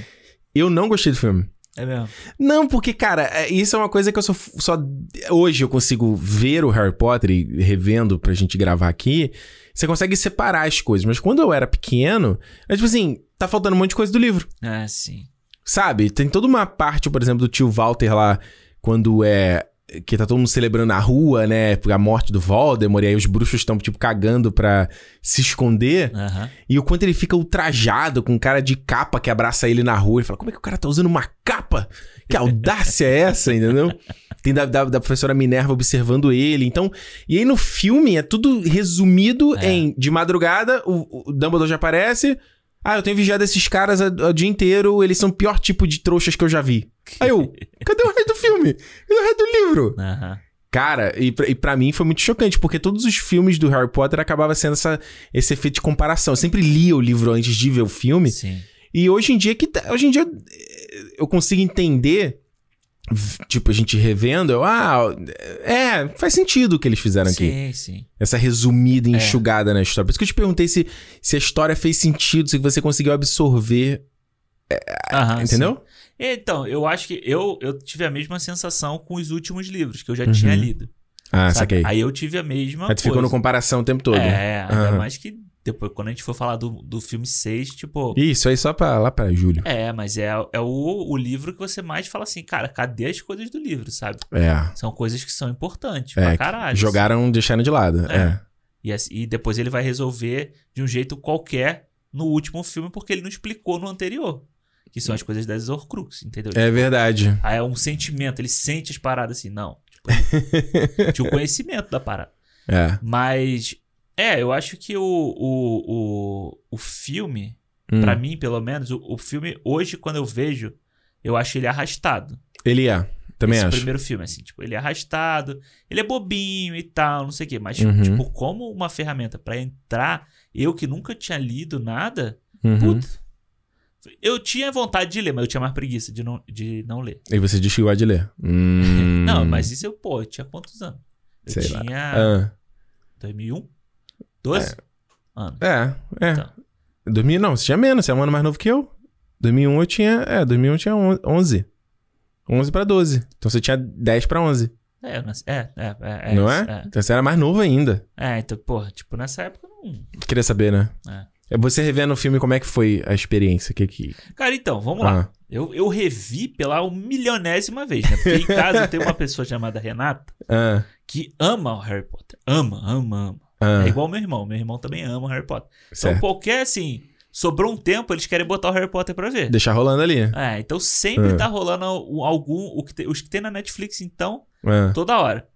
Eu não gostei do filme. É mesmo. Não, porque, cara, é- isso é uma coisa que eu só, só. Hoje eu consigo ver o Harry Potter e revendo pra gente gravar aqui. Você consegue separar as coisas. Mas quando eu era pequeno, é tipo assim, tá faltando um monte de coisa do livro. É, sim. Sabe? Tem toda uma parte, por exemplo, do tio Walter lá, quando é. Que tá todo mundo celebrando na rua, né? A morte do Voldemort, e aí os bruxos estão, tipo, cagando pra se esconder. Aham. E o quanto ele fica ultrajado com um cara de capa que abraça ele na rua. Ele fala: Como é que o cara tá usando uma capa? Que audácia é essa, entendeu? Tem da, da, da professora Minerva observando ele. Então. E aí no filme é tudo resumido É. em: de madrugada, o, o Dumbledore já aparece. Ah, eu tenho vigiado esses caras o, dia inteiro, eles são o pior tipo de trouxas que eu já vi. Aí eu, cadê o resto do filme? Cadê o resto do livro? Aham. Cara, e pra, e pra mim foi muito chocante, porque todos os filmes do Harry Potter acabava sendo essa, esse efeito de comparação. Eu sempre lia o livro antes de ver o filme. Sim. E hoje em dia que tá- hoje em dia eh, eu consigo entender tipo a gente revendo, eu, ah, é, faz sentido o que eles fizeram aqui. Sim, sim. Essa resumida É. enxugada na história. Por isso que eu te perguntei se, se a história fez sentido, se você conseguiu absorver, Aham, entendeu? sim. Então, eu acho que eu, eu tive a mesma sensação com os últimos livros que eu já Uhum. tinha lido. Ah, sabe? saquei. Aí eu tive a mesma Aí tu ficou no comparação o tempo todo. É, ainda Aham. mais que depois, quando a gente for falar do, do filme 6, tipo. Isso aí só pra, lá pra julho. É, mas é, é o, o livro que você mais fala assim, cara, cadê as coisas do livro, sabe? É. São coisas que são importantes É, pra caralho. Jogaram, deixaram de lado. É. É. E, assim- e depois ele vai resolver de um jeito qualquer no último filme, porque ele não explicou no anterior. Que são as coisas das Horcrux, entendeu? É verdade. Aí é um sentimento, ele sente as paradas assim, não. Tipo, tinha o conhecimento da parada. É. Mas, é, eu acho que o, o, o, o filme, Hum. pra mim, pelo menos, o, o filme, hoje, quando eu vejo, eu acho ele arrastado. Ele é. Também Esse acho. primeiro filme, assim, tipo, ele é arrastado, ele é bobinho e tal, não sei o quê. Mas, Uhum. tipo, como uma ferramenta pra entrar, eu que nunca tinha lido nada, Uhum. puta. Eu tinha vontade de ler, mas eu tinha mais preguiça de não, de não ler. E você disse que gosta de ler. Hum. Não, mas isso eu, pô, eu tinha quantos anos? Eu Sei lá. tinha Ah, 2001? 12 anos. é, é. Então. 2000 não, você tinha menos, você é um ano mais novo que eu. 2001 eu tinha, é, 2001 eu tinha on- 11. 11 pra 12. Então você tinha 10 pra 11. É, é, é, é, é não isso, é? Então você era mais novo ainda. É, então, porra, tipo, nessa época eu não. Queria saber, né? É. É Você revendo o filme, como é que foi a experiência? Que que... Cara, então, vamos lá. Ah, Eu, eu revi pela um milionésima vez, né? Porque em casa tenho uma pessoa chamada Renata ah, que ama o Harry Potter. Ama, ama, ama. Ah, É igual meu irmão. Meu irmão também ama o Harry Potter. Então, certo. qualquer, assim, sobrou um tempo, eles querem botar o Harry Potter pra ver. Deixar rolando ali. É, então sempre Ah. tá rolando algum. O que te- os que tem na Netflix, então, Ah, toda hora.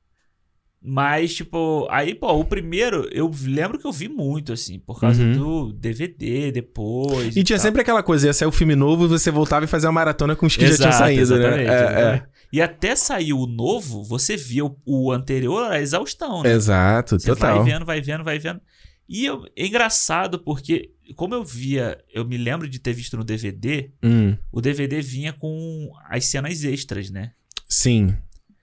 Mas, tipo, aí, pô, o primeiro, eu lembro que eu vi muito, assim, por causa Uhum. do DVD depois. E tinha tal. sempre aquela coisa, ia sair o filme novo e você voltava e fazia uma maratona com os que já Exato, tinham saído, exatamente, né? É, exatamente. E até sair o novo, você via o, o anterior a exaustão, né? Exato, Você total. vai vendo, vai vendo, vai vendo. E eu- é engraçado porque, como eu via, eu me lembro de ter visto no DVD, Hum, o DVD vinha com as cenas extras, né? sim.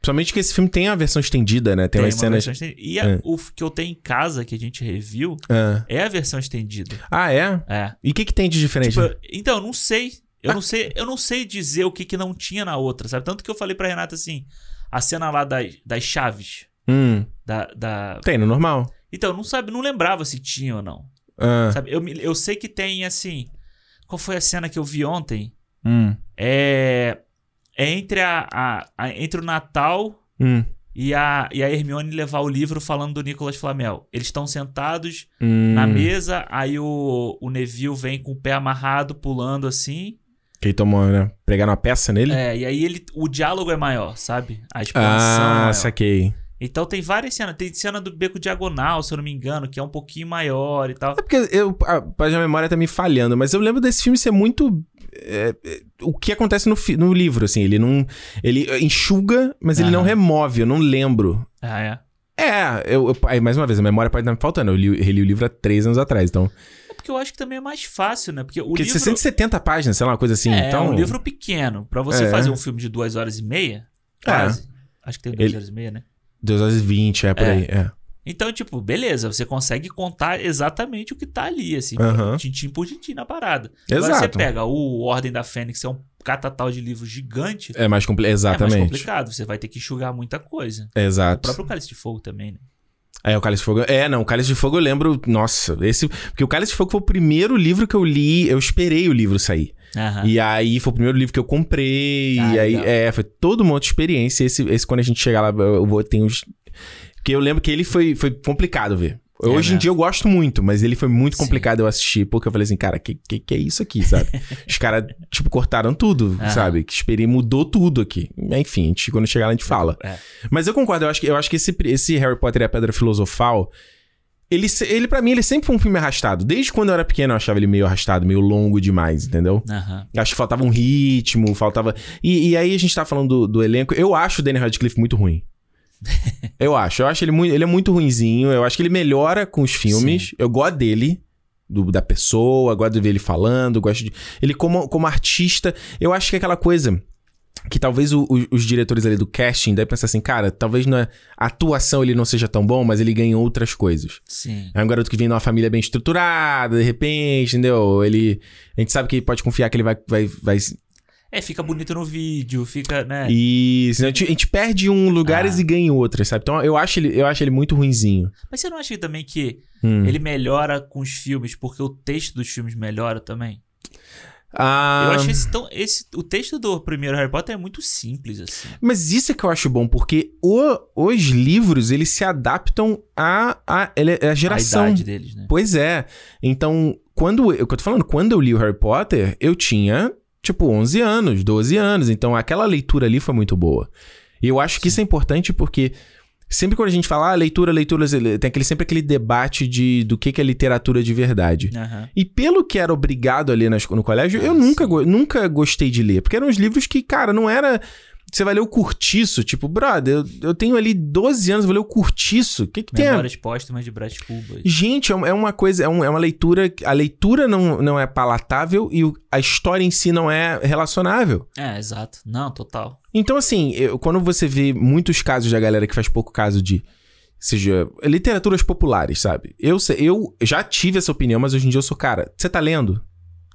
Somente que esse filme tem a versão estendida, né? Tem, umas uma cenas. estendida. E a- É. o que eu tenho em casa, que a gente review, Ah. é a versão estendida. Ah, é? É. E o que, que tem de diferente? Tipo, então, eu não sei. Eu não sei, eu não sei dizer o que, que não tinha na outra, sabe? Tanto que eu falei pra Renata assim, a cena lá das, das chaves. Hum, Da, da... tem no normal. Então, eu não sabe, não lembrava se tinha ou não. Ah, Sabe? Eu, eu sei que tem assim. Qual foi a cena que eu vi ontem? hum, É. É entre a, a- a- entre o Natal hum, e a, e a Hermione levar o livro falando do Nicolas Flamel. Eles estão sentados hum. na mesa, aí o, o Neville vem com o pé amarrado, pulando assim. Que ele tomou, né? Pregaram uma peça nele? É, e aí ele, o diálogo é maior, sabe? A expansão. é ah, maior. saquei. Então tem várias cenas. Tem cena do Beco Diagonal, se eu não me engano, que é um pouquinho maior e tal. É porque eu, a, a memória tá me falhando, mas eu lembro desse filme ser muito. é, é, o que acontece no, no livro, assim, ele não. Ele enxuga, mas ele não remove, eu não lembro. Ah, é. É, eu, eu- aí, mais uma vez, a memória pode estar me faltando. Eu li, reli o livro há três anos atrás, então. É porque eu acho que também é mais fácil, né? Porque o Porque livro. 670 páginas, sei lá, uma coisa assim. é, então, um livro pequeno. Pra você É. fazer um filme de duas horas e meia, É. quase. Acho que tem duas Ele- horas e meia, né? 2 horas e 20, é por É. aí. É. Então, tipo, beleza, você consegue contar exatamente o que tá ali, assim, Aham. tintim por tintim na parada. Agora você Exato. pega o Ordem da Fênix, é um catatal de livro gigante, É mais complicado. é mais Exatamente. complicado, você vai ter que enxugar muita coisa. O Exato. próprio Cálice de Fogo também, né? É, o Cálice de Fogo. É, não, o Cálice de Fogo eu lembro. Nossa, esse. Porque o Cálice de Fogo foi o primeiro livro que eu li. Eu esperei o livro sair. Aham. E aí foi o primeiro livro que eu comprei. Ah, e aí, legal. é, foi todo uma outra experiência. Esse, esse quando a gente chegar lá, eu vou ter uns. Porque eu lembro que ele foi, foi complicado ver. É, Hoje em né? dia eu gosto muito, mas ele foi muito Sim. complicado eu assistir, porque eu falei assim, cara, que, que, que é isso aqui, sabe? Os caras, tipo, cortaram tudo, Aham. sabe? Que esperei, mudou tudo aqui. Enfim, a gente, quando chegar lá a gente fala. É. Mas eu concordo, eu acho que, eu acho que esse, esse Harry Potter e a Pedra Filosofal, ele, ele para mim, ele sempre foi um filme arrastado. Desde quando eu era pequeno eu achava ele meio arrastado, meio longo demais, entendeu? Aham. Acho que faltava um ritmo, faltava... E, e aí a gente tá falando do, do elenco, eu acho o Daniel Radcliffe muito ruim. eu acho, eu acho ele muito, ele é muito ruinzinho, eu acho que ele melhora com os filmes, eu gosto dele... do- da pessoa, gosto de ver ele falando, gosto de... Ele como, como artista, eu acho que é aquela coisa que talvez o- o- os diretores ali do casting devem pensar assim, cara, talvez na a atuação ele não seja tão bom, mas ele ganha outras coisas. Sim. É um garoto que vem de uma família bem estruturada, de repente, entendeu? Ele. A gente sabe que pode confiar que ele vai. vai, vai É, fica bonito no vídeo, fica, né? e senão a gente, a gente perde um lugares Ah. e ganha em outras, sabe? Então eu acho ele, eu acho ele muito ruinzinho. Mas você não acha também que Hum. ele melhora com os filmes porque o texto dos filmes melhora também? Ah, Eu acho esse tão. Esse, o texto do primeiro Harry Potter é muito simples, assim. Mas isso é que eu acho bom, porque o- os livros, eles se adaptam à, à, ele- à geração. A idade deles, né? Pois é. Então, quando. Eu, eu tô falando, quando eu li o Harry Potter, eu tinha, tipo, 11 anos, 12 anos. Então, aquela leitura ali foi muito boa. E eu acho que isso é importante porque. Sempre quando a gente fala, ah, leitura, leitura, tem aquele, sempre aquele debate de, do que, que é literatura de verdade. Aham. E pelo que era obrigado a ler nas- no colégio, eu Ah, nunca, sim. go- nunca gostei de ler. Porque eram uns livros que, cara, não era. Você vai ler o Curtiço, tipo, brother, eu, eu tenho ali 12 anos, vou ler o Curtiço. O que, que tem Memórias póstumas de Brad Cubas. Gente, é é uma coisa, é, um- é uma leitura. A leitura não, não é palatável e o- a história em si não é relacionável. É, exato. Não, total. Então, assim, eu- quando você vê muitos casos da galera que faz pouco caso de. Seja, literaturas populares, sabe? Eu, eu já tive essa opinião, mas hoje em dia eu sou, cara, você tá lendo?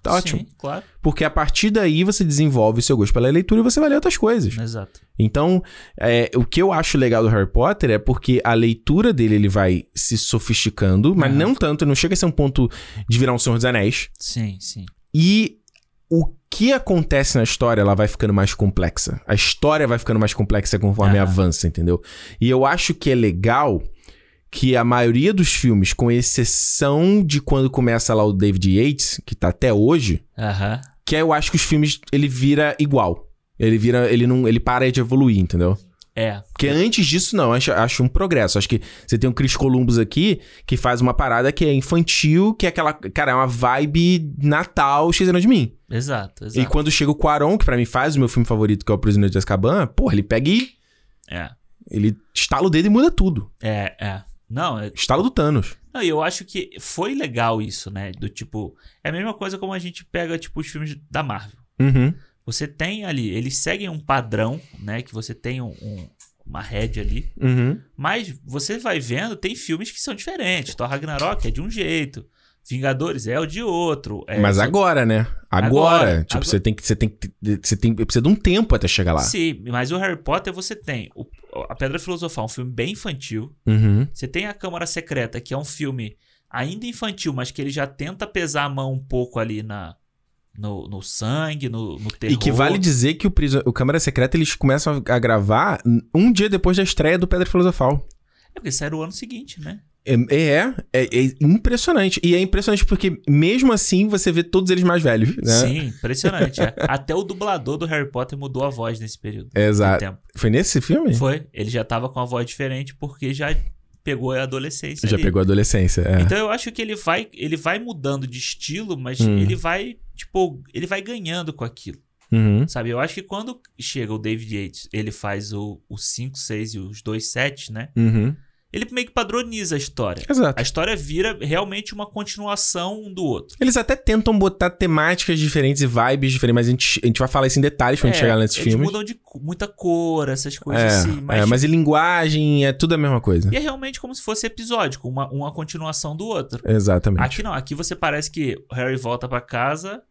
Tá ótimo. Sim, claro. Porque a partir daí você desenvolve o seu gosto pela leitura e você vai ler outras coisas. Exato. Então, é, o que eu acho legal do Harry Potter é porque a leitura dele ele vai se sofisticando, mas Aham. não tanto, não chega a ser um ponto de virar um Senhor dos Anéis. Sim, sim. E o que acontece na história, ela vai ficando mais complexa. A história vai ficando mais complexa conforme Aham. avança, entendeu? E eu acho que é legal que a maioria dos filmes, com exceção de quando começa lá o David Yates, que tá até hoje, Aham. que eu acho que os filmes ele vira igual. Ele vira, ele não, ele para de evoluir, entendeu? É. Porque antes disso, não, acho, acho um progresso. Acho que você tem o Chris Columbus aqui, que faz uma parada que é infantil, que é aquela. Cara, é uma vibe Natal esquecendo de mim. Exato, E exato. quando chega o Quaron, que pra mim faz o meu filme favorito, que é o Prisioneiro de Azkaban, porra, ele pega e. É. Ele estala o dedo e muda tudo. É, é. Não, é, Estalo do Thanos. Não, e eu acho que foi legal isso, né? Do tipo. É a mesma coisa como a gente pega, tipo, os filmes da Marvel. Uhum. Você tem ali, eles seguem um padrão, né? Que você tem um, um- uma rédea ali. Uhum. Mas você vai vendo, tem filmes que são diferentes. Thor Ragnarok é de um jeito. Vingadores é o de outro. É, Mas agora, né? Agora. Agora, tipo, agora. você tem que. Você tem que. Você tem. Precisa de um tempo até chegar lá. Sim, mas o Harry Potter você tem. o- a Pedra Filosofal, um filme bem infantil. Uhum. Você tem a Câmara Secreta, que é um filme ainda infantil, mas que ele já tenta pesar a mão um pouco ali na, no, no sangue, no, no terror. E que vale dizer que o, Priso- o Câmara Secreta eles começam a gravar um dia depois da estreia do Pedra Filosofal. É porque saiu o ano seguinte, né? É, é, é, é impressionante. E é impressionante porque, mesmo assim, você vê todos eles mais velhos, né? Sim, impressionante. é. Até o dublador do Harry Potter mudou a voz nesse período. Exato. Foi nesse filme? Foi. Ele já tava com a voz diferente porque já pegou a adolescência. Já ali. pegou a adolescência. É. Então eu acho que ele vai, ele vai mudando de estilo, mas Hum. ele vai, tipo, ele vai ganhando com aquilo. Uhum. Sabe? Eu acho que quando chega o David Yates, ele faz o 5, 6 e os 2, 7, né? Uhum. Ele meio que padroniza a história. Exato. A história vira realmente uma continuação um do outro. Eles até tentam botar temáticas diferentes e vibes diferentes, mas a gente, a gente vai falar isso em detalhes quando É, chegar nesses eles filmes. mudam de muita cor, essas coisas É, assim. Mas, é, mas em linguagem é tudo a mesma coisa. E é realmente como se fosse episódico, uma, uma continuação do outro. Exatamente. Aqui não, aqui você parece que o Harry volta pra casa,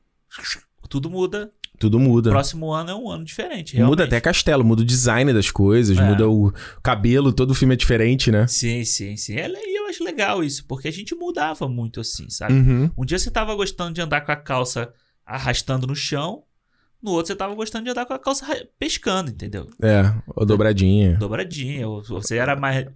tudo muda. Tudo muda. Próximo ano é um ano diferente. Realmente. Muda até castelo, muda o design das coisas, É. muda o cabelo, todo o filme é diferente, né? Sim, sim, sim. É, e eu acho legal isso, porque a gente mudava muito assim, sabe? Uhum. Um dia você tava gostando de andar com a calça arrastando no chão, no outro você tava gostando de andar com a calça pescando, entendeu? É, ou dobradinha. Dobradinha. ou Você era mais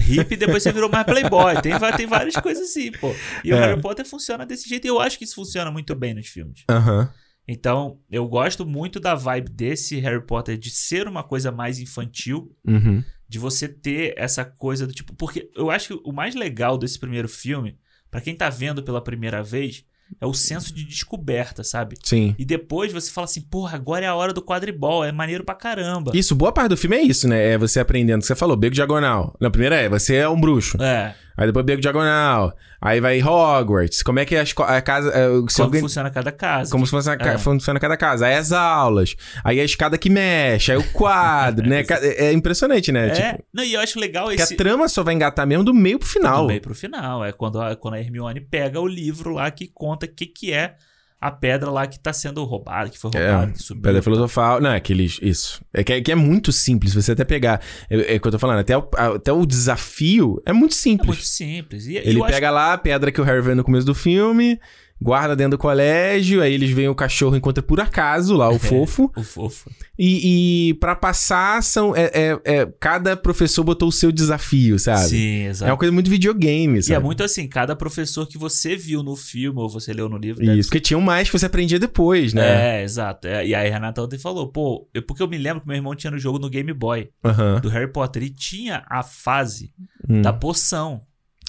hippie e depois você virou mais playboy. Tem, tem várias coisas assim, pô. E o É. Harry Potter funciona desse jeito e eu acho que isso funciona muito bem nos filmes. Aham. Então, eu gosto muito da vibe desse Harry Potter de ser uma coisa mais infantil, Uhum. de você ter essa coisa do tipo. Porque eu acho que o mais legal desse primeiro filme, pra quem tá vendo pela primeira vez, é o senso de descoberta, sabe? Sim. E depois você fala assim, porra, agora é a hora do quadribol, é maneiro pra caramba. Isso, boa parte do filme é isso, né? É você aprendendo. Você falou, beco diagonal. Na primeira é, você é um bruxo. É, Aí depois beco diagonal. Aí vai Hogwarts. Como é que é a, a casa. é, o- se como funciona cada casa. Como que- a ca- é. funciona cada casa. Aí as aulas. Aí a escada que mexe. Aí o quadro, né? É, é impressionante, né? É, Tipo, não, e eu acho legal que esse... a trama só vai engatar mesmo do meio pro final. Do meio pro final. É quando a, quando a Hermione pega o livro lá que conta o que, que é a pedra lá que tá sendo roubada, que foi roubada, É, que subiu. Pedra filosofal. Não, é aqueles. Isso. É que, é que é muito simples. Você até pegar. É, é o que eu tô falando. Até o, até o desafio é muito É simples. muito simples. E, Ele acho pega lá a pedra que o Harry vê no começo do filme, guarda dentro do colégio, aí eles veem o cachorro encontra por acaso lá, o fofo. o fofo. E, e para passar, são. É, é- é- cada professor botou o seu desafio, sabe? Sim, É exato. uma coisa muito videogame, E sabe? é muito assim, cada professor que você viu no filme ou você leu no livro. Isso, porque tinham mais que você aprendia depois, né? É, exato. É, e aí a Renata ontem falou, pô, eu, porque eu me lembro que meu irmão tinha no jogo no Game Boy, do Harry Potter, e tinha a fase Hum. da poção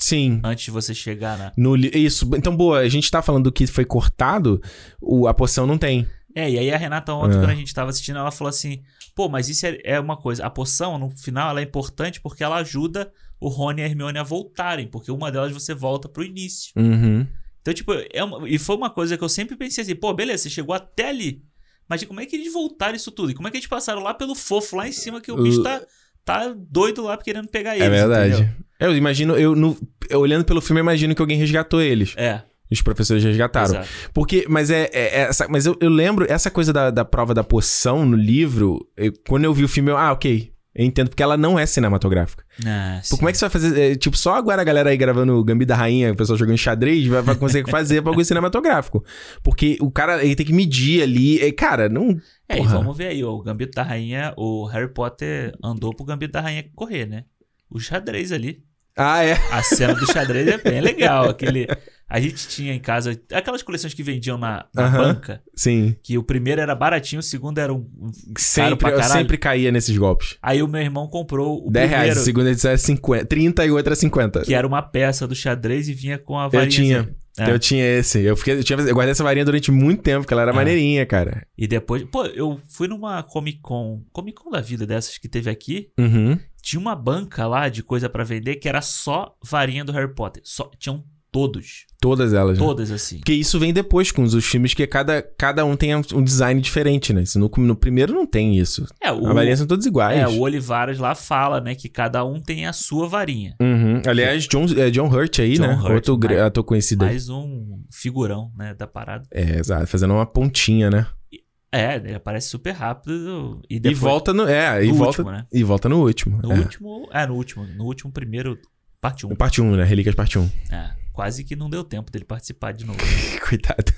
Sim. antes de você chegar na. No, isso. Então, boa, a gente tá falando do que foi cortado, o, a poção não tem. É, e aí a Renata ontem, É. quando a gente tava assistindo, ela falou assim: pô, mas isso é, é uma coisa. A poção, no final, ela é importante porque ela ajuda o Rony e a Hermione a voltarem, porque uma delas você volta pro início. Uhum. Então, tipo, é uma- e foi uma coisa que eu sempre pensei assim: pô, beleza, você chegou até ali. Mas como é que eles voltaram isso tudo? E como é que eles passaram lá pelo fofo, lá em cima, que o bicho tá, tá doido lá querendo pegar eles? É verdade. entendeu? Eu imagino, eu, no- eu olhando pelo filme, eu imagino que alguém resgatou eles. É, Os professores resgataram. exato. Porque, mas é, é- é essa, mas eu, eu lembro essa coisa da, da prova da poção no livro. eu- quando eu vi o filme, eu, ah, ok. Eu entendo, porque ela não é cinematográfica. Ah, Pô, como é que você vai fazer? é, tipo, só agora a galera aí gravando o Gambi da Rainha, o pessoal jogando xadrez, vai, vai conseguir fazer bagulho cinematográfico. Porque o cara, ele tem que medir ali. é, cara, não. É, e vamos ver aí, ó, o Gambito da Rainha, o Harry Potter andou pro Gambito da Rainha correr, né? O xadrez ali. Ah, é? A cena do xadrez é bem legal. Aquele. A gente tinha em casa aquelas coleções que vendiam na, na banca, Sim. que o primeiro era baratinho, o segundo era um caro Sempre, pra eu sempre caía nesses golpes. Aí o meu irmão comprou o 10 reais, primeiro, a segunda edição é 50, 30 e outra é 50. que era uma peça do xadrez e vinha com a Eu varinha. tinha. Assim. É. Eu tinha esse. Eu, fiquei, eu, tinha, eu guardei essa varinha durante muito tempo, porque ela era É. maneirinha, cara. E depois, pô, eu fui numa Comic Con, Comic Con da vida dessas que teve aqui, Uhum. tinha uma banca lá de coisa pra vender que era só varinha do Harry Potter. Só, tinham todos, Todas elas. né? todas assim. Porque isso vem depois com os, os filmes, que cada, cada um tem um design diferente, né? Isso no, no primeiro não tem isso. É, o, A varinha são todas iguais. é, o Olivares lá fala, né, que cada um tem a sua varinha. Uhum. Aliás, John, é John Hurt aí, John né? Hurt, Outro mais- ator conhecido. Mais um figurão, né, da parada. É, exato. Fazendo uma pontinha, né? É, ele aparece super rápido e E depois... volta no. É, e no volta, último, né? e volta no último. No é. último... É, no último. No último primeiro, parte 1. Parte 1, né? Relíquias parte 1. É, quase que não deu tempo dele participar de novo. Coitado.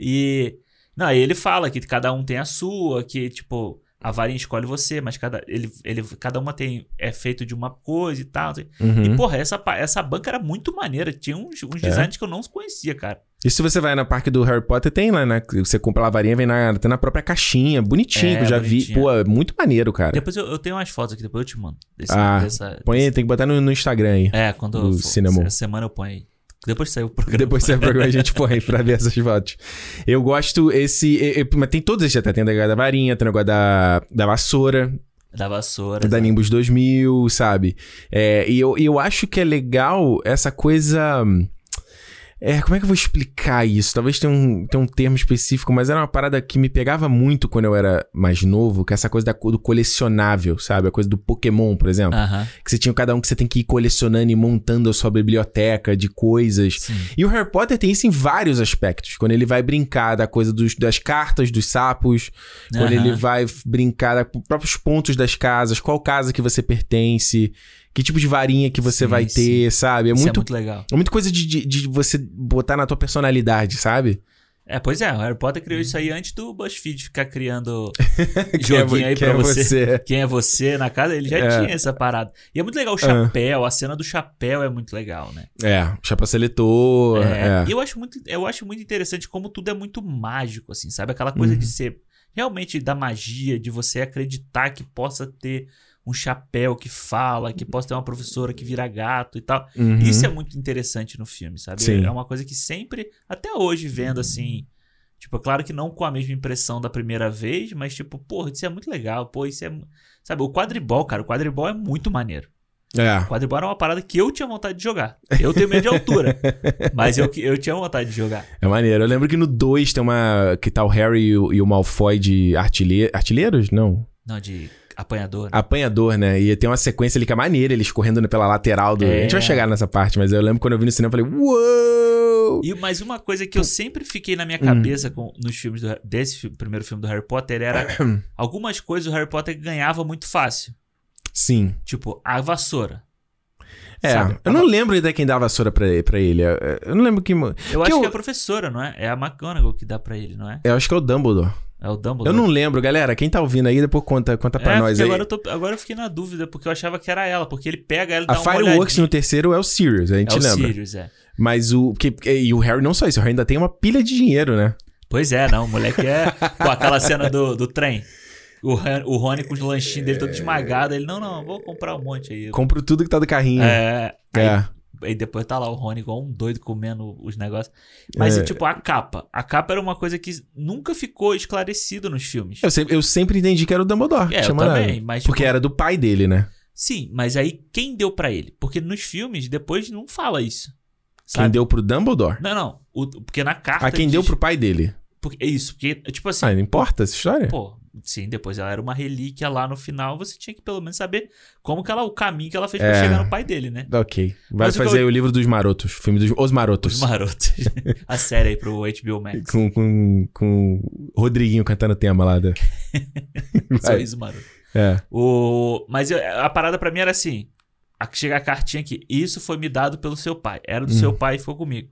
E. Não, aí ele fala que cada um tem a sua, que, tipo, a varinha escolhe você, mas cada, ele, ele, cada uma tem, é feito de uma coisa e tal. Uhum. E, porra, essa, essa banca era muito maneira. Tinha uns, uns É. designs que eu não conhecia, cara. E se você vai na parque do Harry Potter, tem lá, né? Você compra a varinha, vem na, até na própria caixinha. Bonitinho, É, que eu já vi. bonitinho. Pô, é muito maneiro, cara. Depois eu, eu tenho umas fotos aqui, depois eu te mando. Desse, Ah, dessa, Põe aí, desse- tem que botar no, no Instagram aí. É, quando do for- Cinnamon. essa semana eu ponho aí. Depois saiu o programa. Depois você programa a gente põe pra ver essas fotos. Eu gosto esse. e- e- mas tem todos esses até. Tem o negócio da varinha, tem o negócio da, da vassoura, Da vassoura. da exato. Nimbus 2000, sabe? É, e eu, e eu acho que é legal essa coisa. É, como é que eu vou explicar isso? Talvez tenha um, tenha um termo específico, mas era uma parada que me pegava muito quando eu era mais novo, que é essa coisa da, do colecionável, sabe? A coisa do Pokémon, por exemplo. Aham, Que você tinha cada um que você tem que ir colecionando e montando a sua biblioteca de coisas. sim. E o Harry Potter tem isso em vários aspectos. Quando ele vai brincar da coisa dos- das cartas, dos sapos. Quando Aham. ele vai brincar da- com os próprios pontos das casas. Qual casa que você pertence. Que tipo de varinha que você Sim, vai ter, sabe? É Isso muito, é muito legal. é muito coisa de, de, de você botar na tua personalidade, sabe? É, pois é, o Harry Potter criou isso aí antes do BuzzFeed ficar criando é joguinho aí quem pra é você. você? Quem é você na casa, ele já É. tinha essa parada. E é muito legal o chapéu, a cena do chapéu é muito legal, né? É, chapéu seletor. É, É. E eu acho, muito, eu acho muito interessante como tudo é muito mágico, assim, sabe? Aquela coisa Uhum. de ser realmente da magia, de você acreditar que possa ter um chapéu que fala, que possa ter uma professora que vira gato e tal. Uhum. Isso é muito interessante no filme, sabe? Sim. É uma coisa que sempre, até hoje, vendo assim. Tipo, claro que não com a mesma impressão da primeira vez, mas tipo, porra, isso é muito legal, pô, isso é. Sabe, o quadribol, cara, o quadribol é muito maneiro. É. O quadribol era uma parada que eu tinha vontade de jogar. Eu tenho medo de altura, mas eu, eu tinha vontade de jogar. É maneiro. Eu lembro que no 2 tem uma. Que tá o Harry e o, e o Malfoy de artilhe... artilheiros? Não. Não, de apanhador. né? Apanhador, né? E tem uma sequência ali que é maneira, eles correndo pela lateral do. É. A gente vai chegar nessa parte, mas eu lembro quando eu vi no cinema, eu falei, uou! E mais uma coisa que eu sempre fiquei na minha cabeça com, nos filmes do, desse fi- primeiro filme do Harry Potter era algumas coisas o Harry Potter ganhava muito fácil. Sim. Tipo, a vassoura. É, Sabe? eu não lembro até quem dá a vassoura pra, pra ele. Eu, eu não lembro quem. Eu que acho eu- que é a professora, não é? É a McGonagall que dá pra ele, não é? Eu acho que é o Dumbledore. É o Dumbledore. Eu não lembro, galera. Quem tá ouvindo aí, depois conta, conta pra é, nós aí. agora eu, tô, agora eu fiquei na dúvida, porque eu achava que era ela, porque ele pega ela e A dá uma Fireworks olhadinha. no terceiro é o Sirius, a gente É o lembra. Sirius, é. Mas o. Porque, e o Harry não só isso, o Harry ainda tem uma pilha de dinheiro, né? Pois é, não, o moleque é... Pô, aquela cena do, do trem. O, o Rony com os lanchinhos dele todo esmagado. Ele, não, não, vou comprar um monte aí. Compro tudo que tá do carrinho. É, É. aí depois tá lá o Rony igual um doido comendo os negócios. Mas, É. tipo, a capa. A capa era uma coisa que nunca ficou esclarecido nos filmes. Eu, sempre, eu sempre entendi que era o Dumbledore. É, eu também, mas, Porque tipo- era do pai dele, né? Sim, mas aí quem deu pra ele? Porque nos filmes, depois não fala isso. Quem Sabe? deu pro Dumbledore? Não, não. O- porque na carta. Ah, quem diz- deu pro pai dele? Porque, é isso, porque, tipo assim, Ah, não importa essa história? pô, sim, depois ela era uma relíquia lá no final, você tinha que pelo menos saber como que ela, o caminho que ela fez pra É. chegar no pai dele, né? Ok. Vai Mas o fazer eu- o livro dos marotos. O filme dos Os Marotos. Os marotos. a série aí pro HBO Max. Com, com, com o Rodriguinho cantando o tema lá. Da... Isso, maroto. É. O... Mas eu- a parada pra mim era assim: a- chega a cartinha aqui, isso foi me dado pelo seu pai. Era do Hum. seu pai e ficou comigo.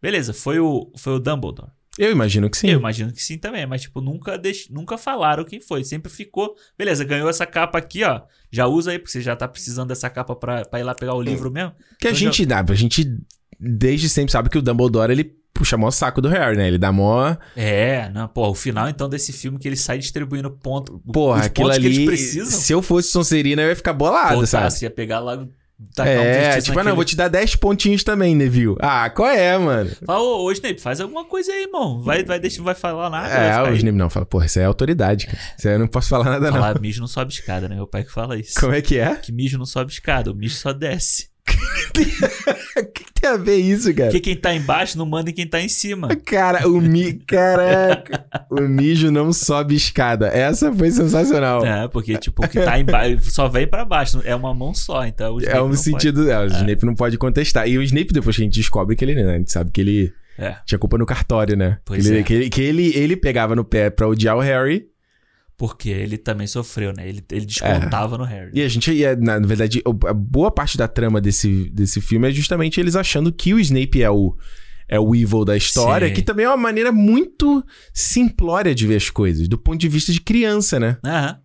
Beleza, foi o, foi o Dumbledore. Eu imagino que sim. Eu imagino que sim também, mas tipo, nunca, deix... nunca falaram quem foi. Sempre ficou. Beleza, ganhou essa capa aqui, ó. Já usa aí, porque você já tá precisando dessa capa pra, pra ir lá pegar o livro mesmo. Que a Então gente dá, a gente desde sempre sabe que o Dumbledore ele puxa mó saco do Harry, né? Ele dá mó. É, não, pô, o final então desse filme que ele sai distribuindo ponto. Porra, aquilo ali. Se eu fosse Sonserina, eu ia ficar bolado, Pô, tá, sabe? você ia pegar lá, tacar um É, feitiço tipo, ah, não, naquele- vou te dar 10 pontinhos também, Neville. Ah, qual é, mano? Fala, ô, ô, Snape, faz alguma coisa aí, irmão. Vai, vai, deixa, não vai falar nada. É, o. Snape não fala, porra, isso aí é autoridade, cara. Isso aí eu não posso falar nada, não. Falar mijo não sobe escada, né? Meu pai que fala isso. Como é que é? Que mijo não sobe escada, o mijo só desce. O que, que tem a ver isso, cara? Porque quem tá embaixo não manda em quem tá em cima. Cara, o mi... Caraca. o mijo não sobe escada. Essa foi sensacional. É, porque, tipo, o que tá embaixo só vem pra baixo. É uma mão só, então É um não pode. sentido. É, o Snape não pode contestar. E o Snape, depois que a gente descobre que ele, né? A gente sabe que ele É. tinha culpa no cartório, né? Pois que ele, é. que, ele, que ele, ele pegava no pé pra odiar o Harry. Porque ele também sofreu, né? Ele, ele descontava no Harry. E a gente, e, é, na verdade, a boa parte da trama desse, desse filme é justamente eles achando que o Snape é o, é o evil da história, Sim. que também é uma maneira muito simplória de ver as coisas, do ponto de vista de criança, né? Aham.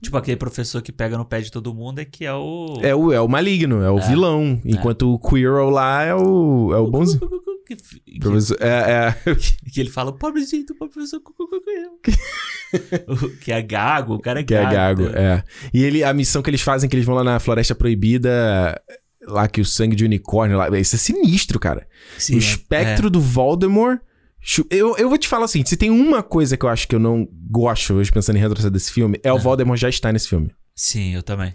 Tipo, aquele professor que pega no pé de todo mundo é que é o. É o, é o maligno, é o vilão, enquanto o Quirrell lá é o, é o bonzinho. Que, que, Professor, é, é, que ele fala, pobrezinho do professor. Que é gago, o cara é que é gago. gago, é. E ele, a missão que eles fazem, que eles vão lá na Floresta Proibida, lá que o sangue de unicórnio, lá, isso é sinistro, cara. Sim, o é- espectro do Voldemort. Eu, eu vou te falar assim: se tem uma coisa que eu acho que eu não gosto, hoje pensando em retroceder desse filme, é o Voldemort já estar nesse filme. Sim, eu também.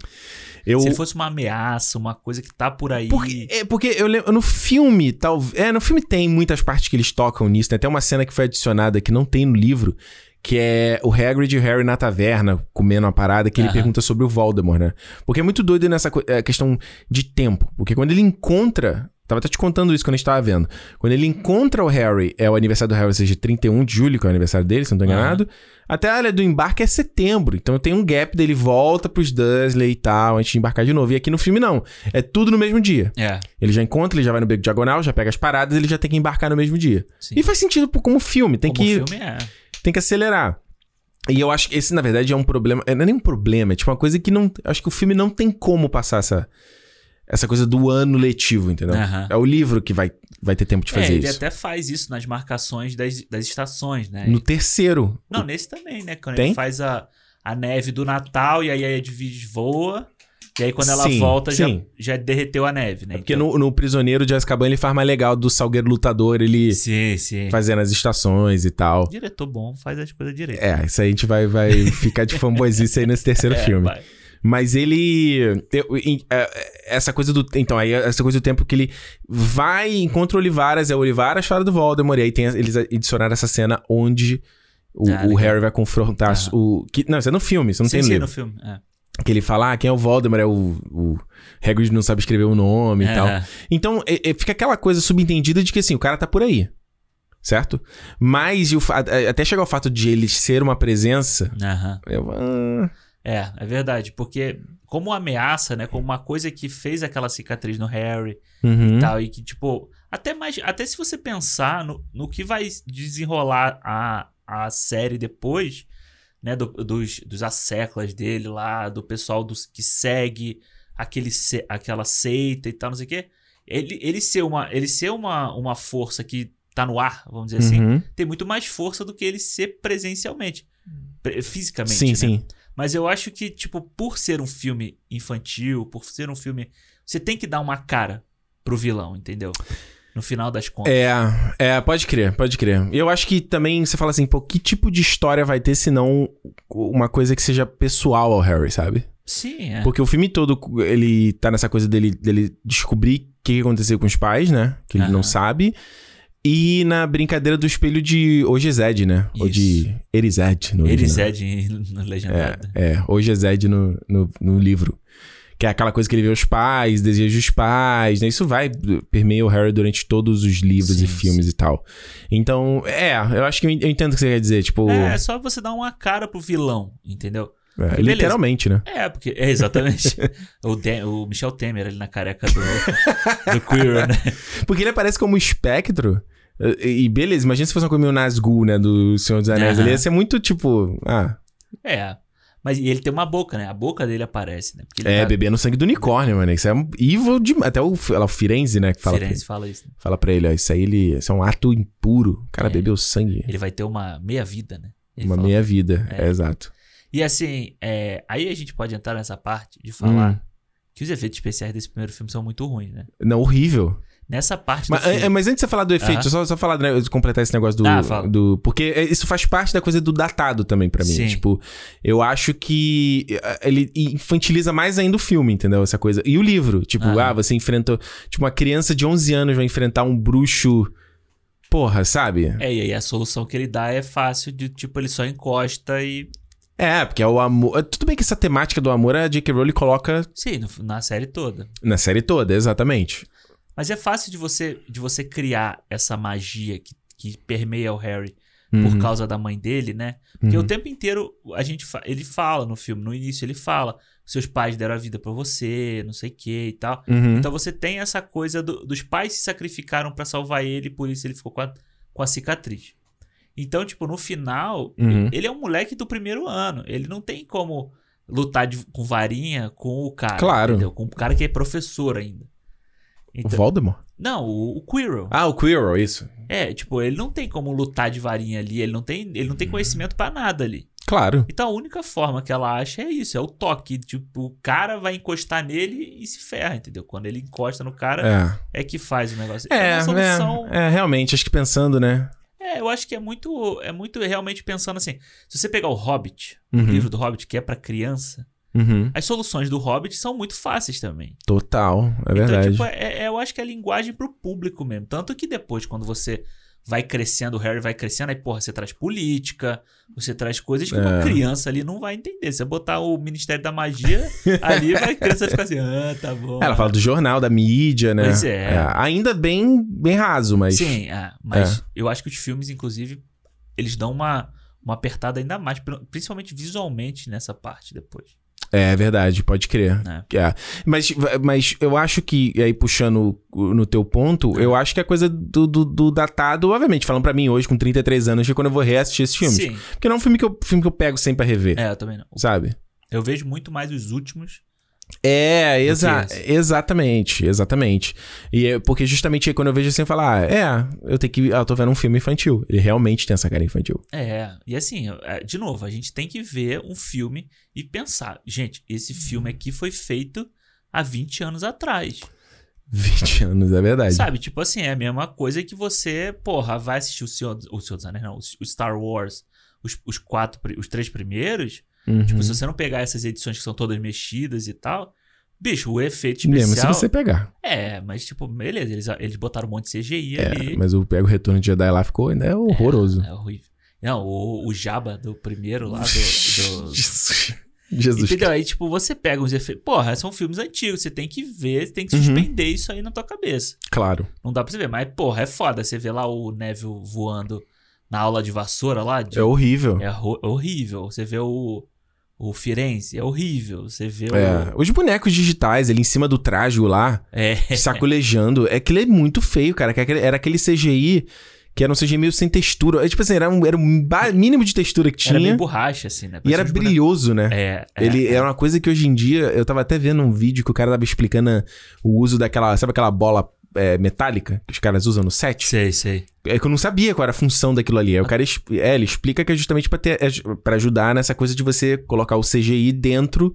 Eu, Se ele fosse uma ameaça, uma coisa que tá por aí. porque, é porque eu lembro, no filme, talvez. É, no filme tem muitas partes que eles tocam nisso. Tem até uma cena que foi adicionada que não tem no livro, que é o Hagrid e o Harry na taverna, comendo uma parada, que ele pergunta sobre o Voldemort, né? Porque é muito doido nessa é, questão de tempo. Porque quando ele encontra. Tava até te contando isso quando a gente tava vendo. Quando ele encontra o Harry, é o aniversário do Harry, ou seja, 31 de julho, que é o aniversário dele, se não tô enganado. Até a área do embarque é setembro. Então tem um gap dele volta pros Dursley e tal, antes de embarcar de novo. E aqui no filme não. É tudo no mesmo dia. É, Ele já encontra, ele já vai no beco diagonal, já pega as paradas, ele já tem que embarcar no mesmo dia. sim. E faz sentido como filme, tem, Como que, filme é. tem que acelerar. E eu acho que esse, na verdade, é um problema. é, Não é nem um problema, é tipo uma coisa que não. Acho que o filme não tem como passar essa, essa coisa do ano letivo, entendeu? Aham. É o livro que vai, vai ter tempo de É, fazer ele isso. até faz isso nas marcações das, das estações, né? No terceiro. Não, nesse também, né? Quando Tem? ele faz a, a neve do Natal e aí a Edwige voa. E aí quando ela Sim, volta já, sim. já derreteu a neve, né? Porque no, no Prisioneiro de Azkaban ele faz mais legal do Salgueiro Lutador, ele Sim, sim. fazendo as estações e tal. Diretor bom faz as coisas direito. É, isso aí a gente vai, vai ficar de fanboyzice aí nesse terceiro É, filme. vai. Mas ele. eu- em- é, essa coisa do. Então, aí essa coisa do tempo que ele vai, encontra o Olivaras, é o Olivaras fala do Voldemort, e aí tem, eles adicionaram essa cena onde o, Ah, o. Harry vai confrontar Ah. o. Que, não, isso é no filme, isso não sim, tem sim, livro. no filme. É. Que ele fala, ah, quem é o Voldemort? É o. o Hagrid não sabe escrever o nome e tal. É. Então, é- é- fica aquela coisa subentendida de que assim, o cara tá por aí. Certo? Mas e o até chegar ao fato de ele ser uma presença. Aham. Eu, ah, É, é verdade. Porque como ameaça, né? Como uma coisa que fez aquela cicatriz no Harry uhum. e tal. E que, tipo, até mais. Até se você pensar no, no que vai desenrolar a, a série depois, né? do- dos, dos asseclas dele lá, do pessoal dos, que segue aquele, aquela seita e tal, não sei o quê. Ele, ele ser, uma, ele ser uma, uma força que tá no ar, vamos dizer assim, Uhum. tem muito mais força do que ele ser presencialmente. pre- Fisicamente. Sim, né? sim. Mas eu acho que, tipo, por ser um filme infantil, por ser um filme. Você tem que dar uma cara pro vilão, entendeu? No final das contas. É, é, pode crer, pode crer. E eu acho que também você fala assim, pô, que tipo de história vai ter se não uma coisa que seja pessoal ao Harry, sabe? Sim, é. Porque o filme todo, ele tá nessa coisa dele, dele descobrir o que aconteceu com os pais, né? Que ele Aham. não sabe. E na brincadeira do espelho de Ogezed, né? Ou de Erized no original. Erised no legendado. É, é Ogezed no, no, no livro. Que é aquela coisa que ele vê os pais, deseja os pais, né? Isso vai, permeia o Harry durante todos os livros e Sim, filmes e tal. Então, é, eu acho que eu entendo o que você quer dizer. Tipo, É, é só você dar uma cara pro vilão, entendeu? é, literalmente, né? É, porque. É, exatamente. o, De- o Michel Temer ali na careca do, do Queer, né? Porque ele aparece como espectro E, beleza, imagina se fosse uma coisa meio Nazgûl, né? Do Senhor dos Anéis. Aham. Ele ia ser muito tipo. Ah, É. Mas ele tem uma boca, né? A boca dele aparece, né? É, tá- bebendo sangue do unicórnio, mano. Isso é um evil de. Até o, ela, o Firenze, né? Que fala, Firenze ele, fala isso. né? fala pra ele, ó. Isso aí ele, isso é um ato impuro. O cara É. bebeu sangue. Ele vai ter uma meia vida, né? Ele uma fala. meia vida. É. É, exato. E assim, é, aí a gente pode entrar nessa parte de falar Hum. que os efeitos especiais desse primeiro filme são muito ruins, né? Não, horrível. Nessa parte Mas, filme... é, mas antes de você falar do efeito, Aham. só, só falar, né, completar esse negócio do, Ah, do. Porque é- isso faz parte da coisa do datado também pra mim. Sim. Tipo, eu acho que eh, ele infantiliza mais ainda o filme, entendeu? Essa coisa. E o livro. Tipo, ah, você enfrentou. Tipo, uma criança de 11 anos vai enfrentar um bruxo. Porra, sabe? É, e aí a solução que ele dá é fácil de, tipo, ele só encosta e... É, porque é o amor. Tudo bem que essa temática do amor a J.K. Rowling coloca Sim, na série toda. na série toda, exatamente. Mas é fácil de você, de você criar essa magia que, que permeia o Harry Uhum, por causa da mãe dele, né? Porque uhum. o tempo inteiro a gente fa- ele fala no filme, no início ele fala, seus pais deram a vida pra você, não sei o que e tal. Uhum. Então você tem essa coisa do- dos pais se sacrificaram pra salvar ele, por isso ele ficou com a, com a cicatriz. Então, tipo, no final, Uhum. ele é um moleque do primeiro ano. Ele não tem como lutar de- com varinha com o cara. Claro. Entendeu? Com o cara que é professor ainda. O Então, Voldemort? não, o, o Quirrell. Ah, o Quirrell, isso. É, tipo, ele não tem como lutar de varinha ali, ele não tem, ele não tem conhecimento pra nada ali. Claro. Então a única forma que ela acha é isso, é o toque. Tipo, o cara vai encostar nele e se ferra, entendeu? Quando ele encosta no cara, É. é, que faz o negócio. É, uma solução. é, é, realmente, acho que pensando, né? É, eu acho que é muito, é muito realmente pensando assim. Se você pegar o Hobbit, Uhum. o livro do Hobbit, que é pra criança, Uhum. as soluções do Hobbit são muito fáceis também. Total, é verdade. Então, tipo, é, é- eu acho que é linguagem pro público mesmo. Tanto que depois, quando você vai crescendo, o Harry vai crescendo, aí, porra, você traz política, você traz coisas que uma É. criança ali não vai entender. Se você botar o Ministério da Magia ali, a criança vai ficar assim, ah, tá bom. Ela fala do jornal, da mídia, né? Pois é. Ainda bem, bem raso, mas. Sim, é, mas eu acho que os filmes, inclusive, eles dão uma, uma apertada ainda mais, principalmente visualmente nessa parte depois. É verdade, pode crer. né? É. Mas, mas eu acho que, aí puxando no teu ponto, É. eu acho que a coisa do, do, do datado, obviamente, falando pra mim hoje com 33 anos, que é quando eu vou reassistir esses filmes. Sim, Porque não é um filme que eu, filme que eu pego sempre pra rever, é, eu também não. sabe? Eu vejo muito mais os últimos. É, exa exatamente, exatamente. E é porque justamente aí quando eu vejo assim, eu falo, ah, é, eu tenho que. Ah, eu tô vendo um filme infantil. Ele realmente tem essa cara infantil. É, e assim, é, de novo, a gente tem que ver um filme e pensar, gente, esse filme aqui foi feito há 20 anos atrás. 20 anos, é verdade. Sabe? Tipo assim, é a mesma coisa que você, porra, vai assistir o Senhor, o Senhor dos Anéis, não, o Star Wars, os, os quatro, os três primeiros. Uhum. Tipo, se você não pegar essas edições que são todas mexidas e tal, bicho, o efeito especial. Mesmo se você pegar. É, mas tipo, beleza, eles, eles botaram um monte de CGI É, ali. mas o Pego Retorno de Jedi lá ficou ainda é horroroso. É horrível. Não, o, o Jabba do primeiro lá, do- do, Jesus. Entendeu? Aí, tipo, você pega uns efeitos. Porra, são filmes antigos. Você tem que ver, tem que Uhum. suspender isso aí na tua cabeça. Claro. Não dá pra você ver. Mas, porra, é foda. Você vê lá o Neville voando na aula de vassoura lá. de- É horrível. é horrível. Você vê o. O Firenze, é horrível. Você vê É, o. Os bonecos digitais ali em cima do traje lá, É. sacolejando. É aquilo é muito feio, cara. que aquele- Era aquele CGI que era um CGI meio sem textura. É, tipo assim, era um, era um mínimo de textura que Era tinha. meio borracha, assim, né? E era brilhoso, né? É, é, Ele é. era uma coisa que hoje em dia. Eu tava até vendo um vídeo que o cara tava explicando o uso daquela. Sabe aquela bola é, metálica que os caras usam no set? Sei, sei. É que eu não sabia qual era a função daquilo ali. Aí o cara es- é, ele explica que é justamente pra, ter, é pra ajudar nessa coisa de você colocar o CGI dentro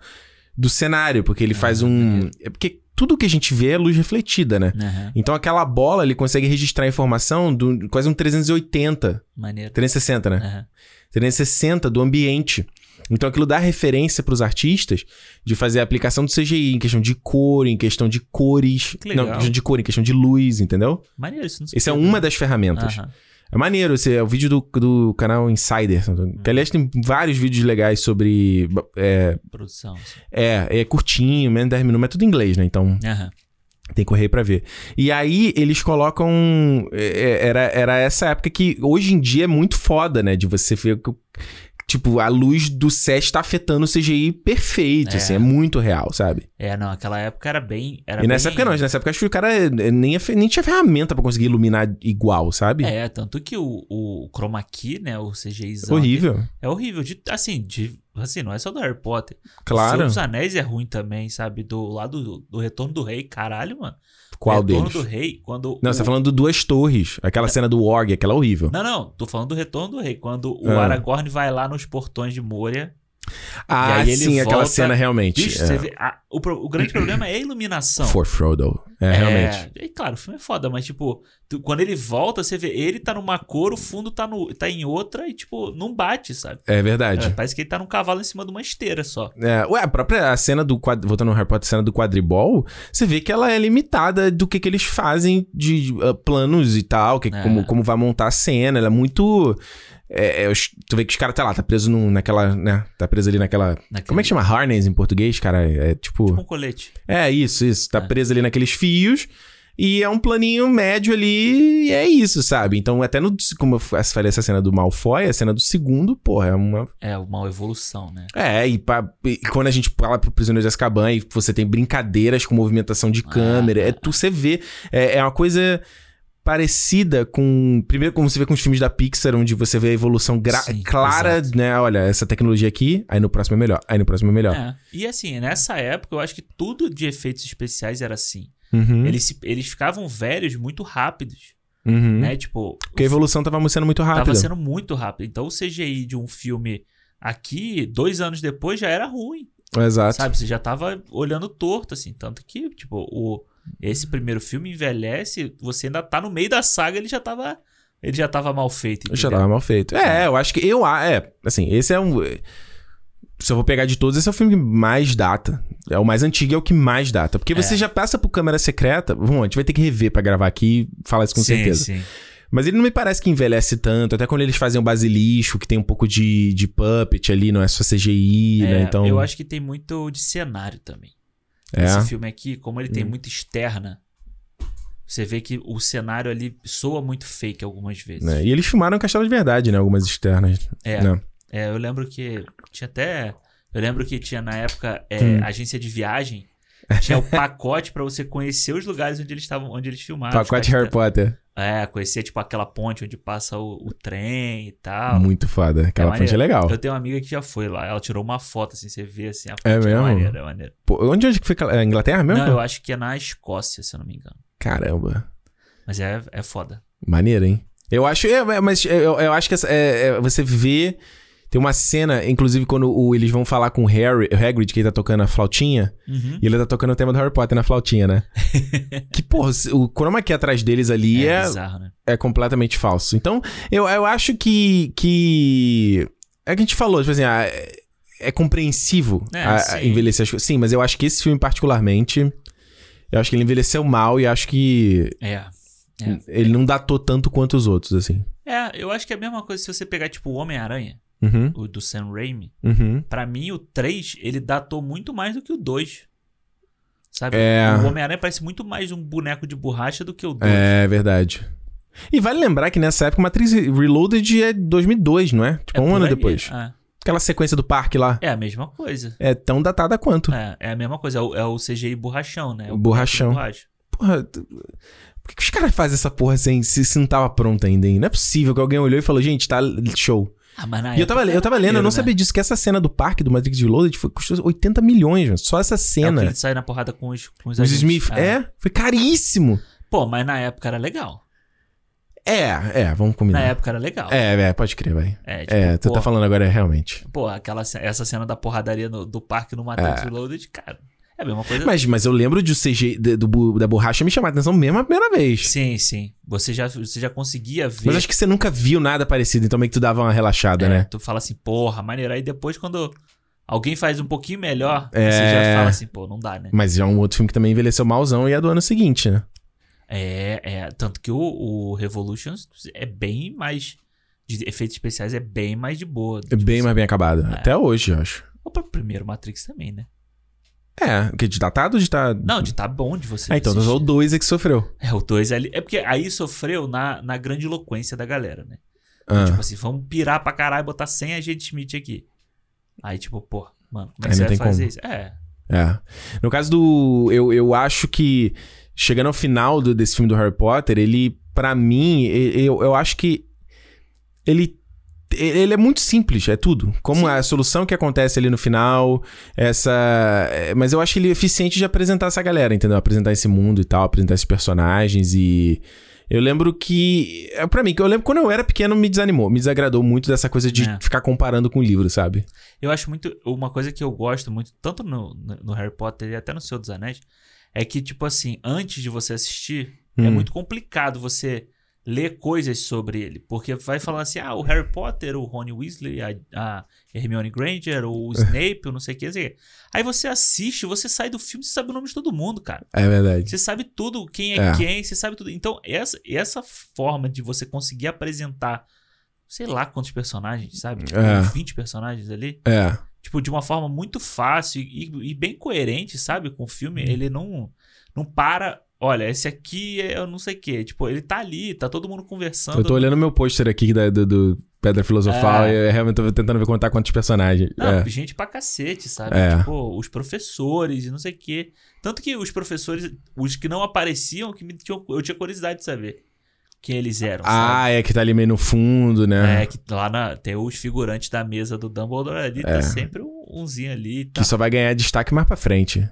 do cenário, porque ele Ah, faz um. maneiro. É porque tudo que a gente vê é luz refletida, né? Aham, Então aquela bola ele consegue registrar informação do quase um 380, Maneiro. 360, né? Aham. 360 do ambiente. Então aquilo dá referência pros artistas de fazer a aplicação do CGI em questão de cor, em questão de cores. Não, em questão de cor, em questão de luz, entendeu? Maneiro, isso não Esse é uma das ferramentas. Aham. É maneiro, esse é o vídeo do, do canal Insider. Que, aliás, tem vários vídeos legais sobre. É, Produção. assim. é, é curtinho, menos de 10 minutos, mas é tudo em inglês, né? Então Aham. tem que correr pra ver. E aí eles colocam. é, Era, era essa época que hoje em dia é muito foda, né? De você ver. Tipo, a luz do set tá afetando o CGI perfeito, É. assim, é muito real, sabe? É, não, aquela época era bem. Era e nessa bem- época não, nessa época acho que o cara eh, nem, nem tinha ferramenta pra conseguir iluminar igual, sabe? É, tanto que o, o Chroma Key, né, o CGIzão. Horrível, É horrível. De, assim, de, assim, não é só do Harry Potter. O claro. Senhor dos Anéis é ruim também, sabe? Do lado do, do Retorno do Rei, caralho, mano. Qual Retorno deles? do Rei, quando. Não, o- você tá falando do Duas Torres, aquela cena do Org, aquela horrível. Não, não, tô falando do Retorno do Rei. Quando o Ah. Aragorn vai lá nos portões de Moria. Ah, sim, aquela volta- cena realmente. Bicho, é. vê. a- o, o grande problema é a iluminação. For Frodo. É, realmente. É, e claro, o filme é foda, mas tipo, tu- quando ele volta, você vê ele tá numa cor, o fundo tá, no, tá em outra e, tipo, não bate, sabe? É verdade. É, parece que ele tá num cavalo em cima de uma esteira só. É, ué, a própria cena do voltando no Harry Potter, a cena do quadribol, você vê que ela é limitada do que, que eles fazem de uh, planos e tal, que, É. como, como vai montar a cena, ela é muito. É, é, tu vê que os caras, tá lá, tá preso num- naquela, né? Tá preso ali naquela. Naquele- Como é que chama? Harness em português, cara? É tipo. Tipo um colete. É isso, isso. Tá É. preso ali naqueles fios. E é um planinho médio ali, e é isso, sabe? Então, até no. Como eu falei, essa cena do Malfoy, a cena do segundo, porra, é uma É uma evolução, né? é, e, pra- e quando a gente fala pro Prisioneiro de Azkaban e você tem brincadeiras com movimentação de câmera, é, tu você vê, é, é uma coisa parecida com, primeiro como você vê com os filmes da Pixar, onde você vê a evolução gra- Sim, clara, exato. né, olha, essa tecnologia aqui, aí no próximo é melhor, aí no próximo é melhor. É. E assim, nessa época, eu acho que tudo de efeitos especiais era assim. Uhum, Eles, eles ficavam velhos muito rápidos, uhum. né? Tipo, Porque a evolução tava sendo muito rápida. tava sendo muito rápido. Então o CGI de um filme aqui, dois anos depois, já era ruim. Exato. Sabe? Você já tava olhando torto, assim. Tanto que, tipo, o, esse primeiro filme envelhece, você ainda tá no meio da saga, ele já tava. Ele já tava mal feito. Já entendeu? tava mal feito. É, eu acho que eu, é, assim, esse é um se eu vou pegar de todos, esse é o filme que mais data. É o mais antigo, é o que mais data. Porque você É. já passa por câmera secreta. Vamos, a gente vai ter que rever pra gravar aqui e falar isso com sim, certeza. Sim. Mas ele não me parece que envelhece tanto. Até quando eles fazem o basilisco, que tem um pouco de, de puppet ali, não é só CGI, né? É, Então. Eu acho que tem muito de cenário também. É. Esse filme aqui, como ele tem Hum. muita externa, você vê que o cenário ali soa muito fake algumas vezes. né? E eles filmaram Castelo de Verdade, né? Algumas externas. É. né? É, eu lembro que tinha até. Eu lembro que tinha na época é, Hum. agência de viagem. Tinha o pacote pra você conhecer os lugares onde eles estavam, onde eles filmaram. Pacote Tipo, Harry Potter. É, conhecer tipo aquela ponte onde passa o, o trem e tal. Muito foda. Aquela É fonte é legal. Eu tenho uma amiga que já foi lá. Ela tirou uma foto assim, você vê assim a fonte. É mesmo? maneiro, é maneiro. Pô, onde é que foi? É Inglaterra mesmo? Não, eu acho que é na Escócia, se eu não me engano. Caramba. Mas é, é foda. Maneiro, hein? Eu acho, é, é, mas eu, eu acho que essa- é, é, você vê. Tem uma cena, inclusive, quando o- eles vão falar com o Harry, o Hagrid, que ele tá tocando a flautinha, Uhum. e ele tá tocando o tema do Harry Potter na flautinha, né? que, porra, o chroma key atrás deles ali É, é, bizarro, né? é completamente falso. Então, eu, eu acho que. que é que a gente falou, tipo assim, ah, é, é compreensivo É, a- a envelhecer as coisas. Sim, mas eu acho que esse filme, particularmente, eu acho que ele envelheceu mal e acho que É. É. ele não datou tanto quanto os outros, assim. É, eu acho que é a mesma coisa se você pegar, tipo, o Homem-Aranha, Uhum, o do Sam Raimi. uhum. Pra mim, o 3, ele datou muito mais do que o 2. Sabe? É. O Homem-Aranha parece muito mais um boneco de borracha do que o 2. É verdade. E vale lembrar que nessa época Matrix Reloaded é 2002, não é? Tipo, um por ano aí, depois. É. Aquela sequência do parque lá É a mesma coisa. é tão datada quanto. É, é a mesma coisa. É o, é o CGI borrachão, né? O Borrachão. Porra, por que, que os caras fazem essa porra sem, se, se não tava pronto ainda, hein? Não é possível que alguém olhou e falou, gente, tá show. Ah, mas na e eu tava, eu tava lendo, eu não maneiro, sabia disso, que essa cena do parque do Matrix Reloaded foi, custou 80 milhões, mano. Só essa Né? É cena. que ele sai na porrada com os, com os, Os. Smith. Ah. É, foi caríssimo. Pô, mas na época era legal. É, é, vamos combinar. Na época era legal. É, é, pode crer, vai. É, tipo, É, tu pô, tá falando agora é realmente. Pô, aquela, essa cena da porradaria no- do parque no Matrix É. Reloaded, cara. É a mesma coisa. Mas, mas eu lembro de o CG de- do, da borracha me chamar a atenção mesmo a primeira vez. Sim, sim. Você já, você já conseguia ver. Mas acho que você nunca viu nada parecido, então meio que tu dava uma relaxada, É, né? Tu fala assim, porra, maneiro. Aí depois, quando alguém faz um pouquinho melhor, É. você já fala assim, pô, não dá, né? Mas já é um outro filme que também envelheceu malzão e é do ano seguinte, né? É, é. Tanto que o, o Revolutions é bem mais. De efeitos especiais é bem mais de boa. É bem mais bem acabado. Até hoje, eu acho. O primeiro Matrix também, né? É, que de datado ou de tá. Não, de tá bom de você. Ah, então assistir. o 2 é que sofreu. É, o 2 ali. É porque aí sofreu na, na grande eloquência da galera, né? Ah. Tipo assim, vamos pirar pra caralho e botar 100 agentes Smith aqui. Aí, tipo, pô, mano, como é que você vai fazer como. isso? É. É. No caso do. Eu, eu acho que. Chegando ao final do- desse filme do Harry Potter, ele, pra mim, eu, eu acho que. Ele. Ele é muito simples, é tudo. Como Sim. a solução que acontece ali no final, essa. é, Mas eu acho ele eficiente de apresentar essa galera, entendeu? Apresentar esse mundo e tal, apresentar esses personagens e. Eu lembro que. é, Pra mim, eu lembro quando eu era pequeno me desanimou, me desagradou muito dessa coisa de É. ficar comparando com o livro, sabe? Eu acho muito. Uma coisa que eu gosto muito, tanto no, no- Harry Potter e até no Senhor dos Anéis, é que, tipo assim, antes de você assistir, é Hum. muito complicado você ler coisas sobre ele. Porque vai falando assim, ah, o Harry Potter, o Rony Weasley, a, a Hermione Granger, o Snape, o não sei o que, não sei o que. Aí você assiste, você sai do filme, você sabe o nome de todo mundo, cara. É verdade. Você sabe tudo, quem é, É. quem, você sabe tudo. Então, essa, essa forma de você conseguir apresentar, sei lá quantos personagens, sabe? Tipo, É. uns 20 personagens ali. É. Tipo, de uma forma muito fácil e, e bem coerente, sabe? Com o filme. Uhum. Ele não, não para. Olha, esse aqui é eu não sei o quê. Tipo, ele tá ali, tá todo mundo conversando. Eu tô olhando meu pôster aqui da- do, do Pedra Filosofal É. e eu realmente tô tentando ver contar quantos personagens. Não, é. gente pra cacete, sabe? É. Tipo, os professores e não sei o quê. Tanto que os professores, os que não apareciam, que me tinham, eu tinha curiosidade de saber quem eles eram, sabe? Ah, é que tá ali meio no fundo, né? É, que lá na, tem os figurantes da mesa do Dumbledore ali, É. tá sempre um, umzinho ali tal. Que só vai ganhar destaque mais pra frente.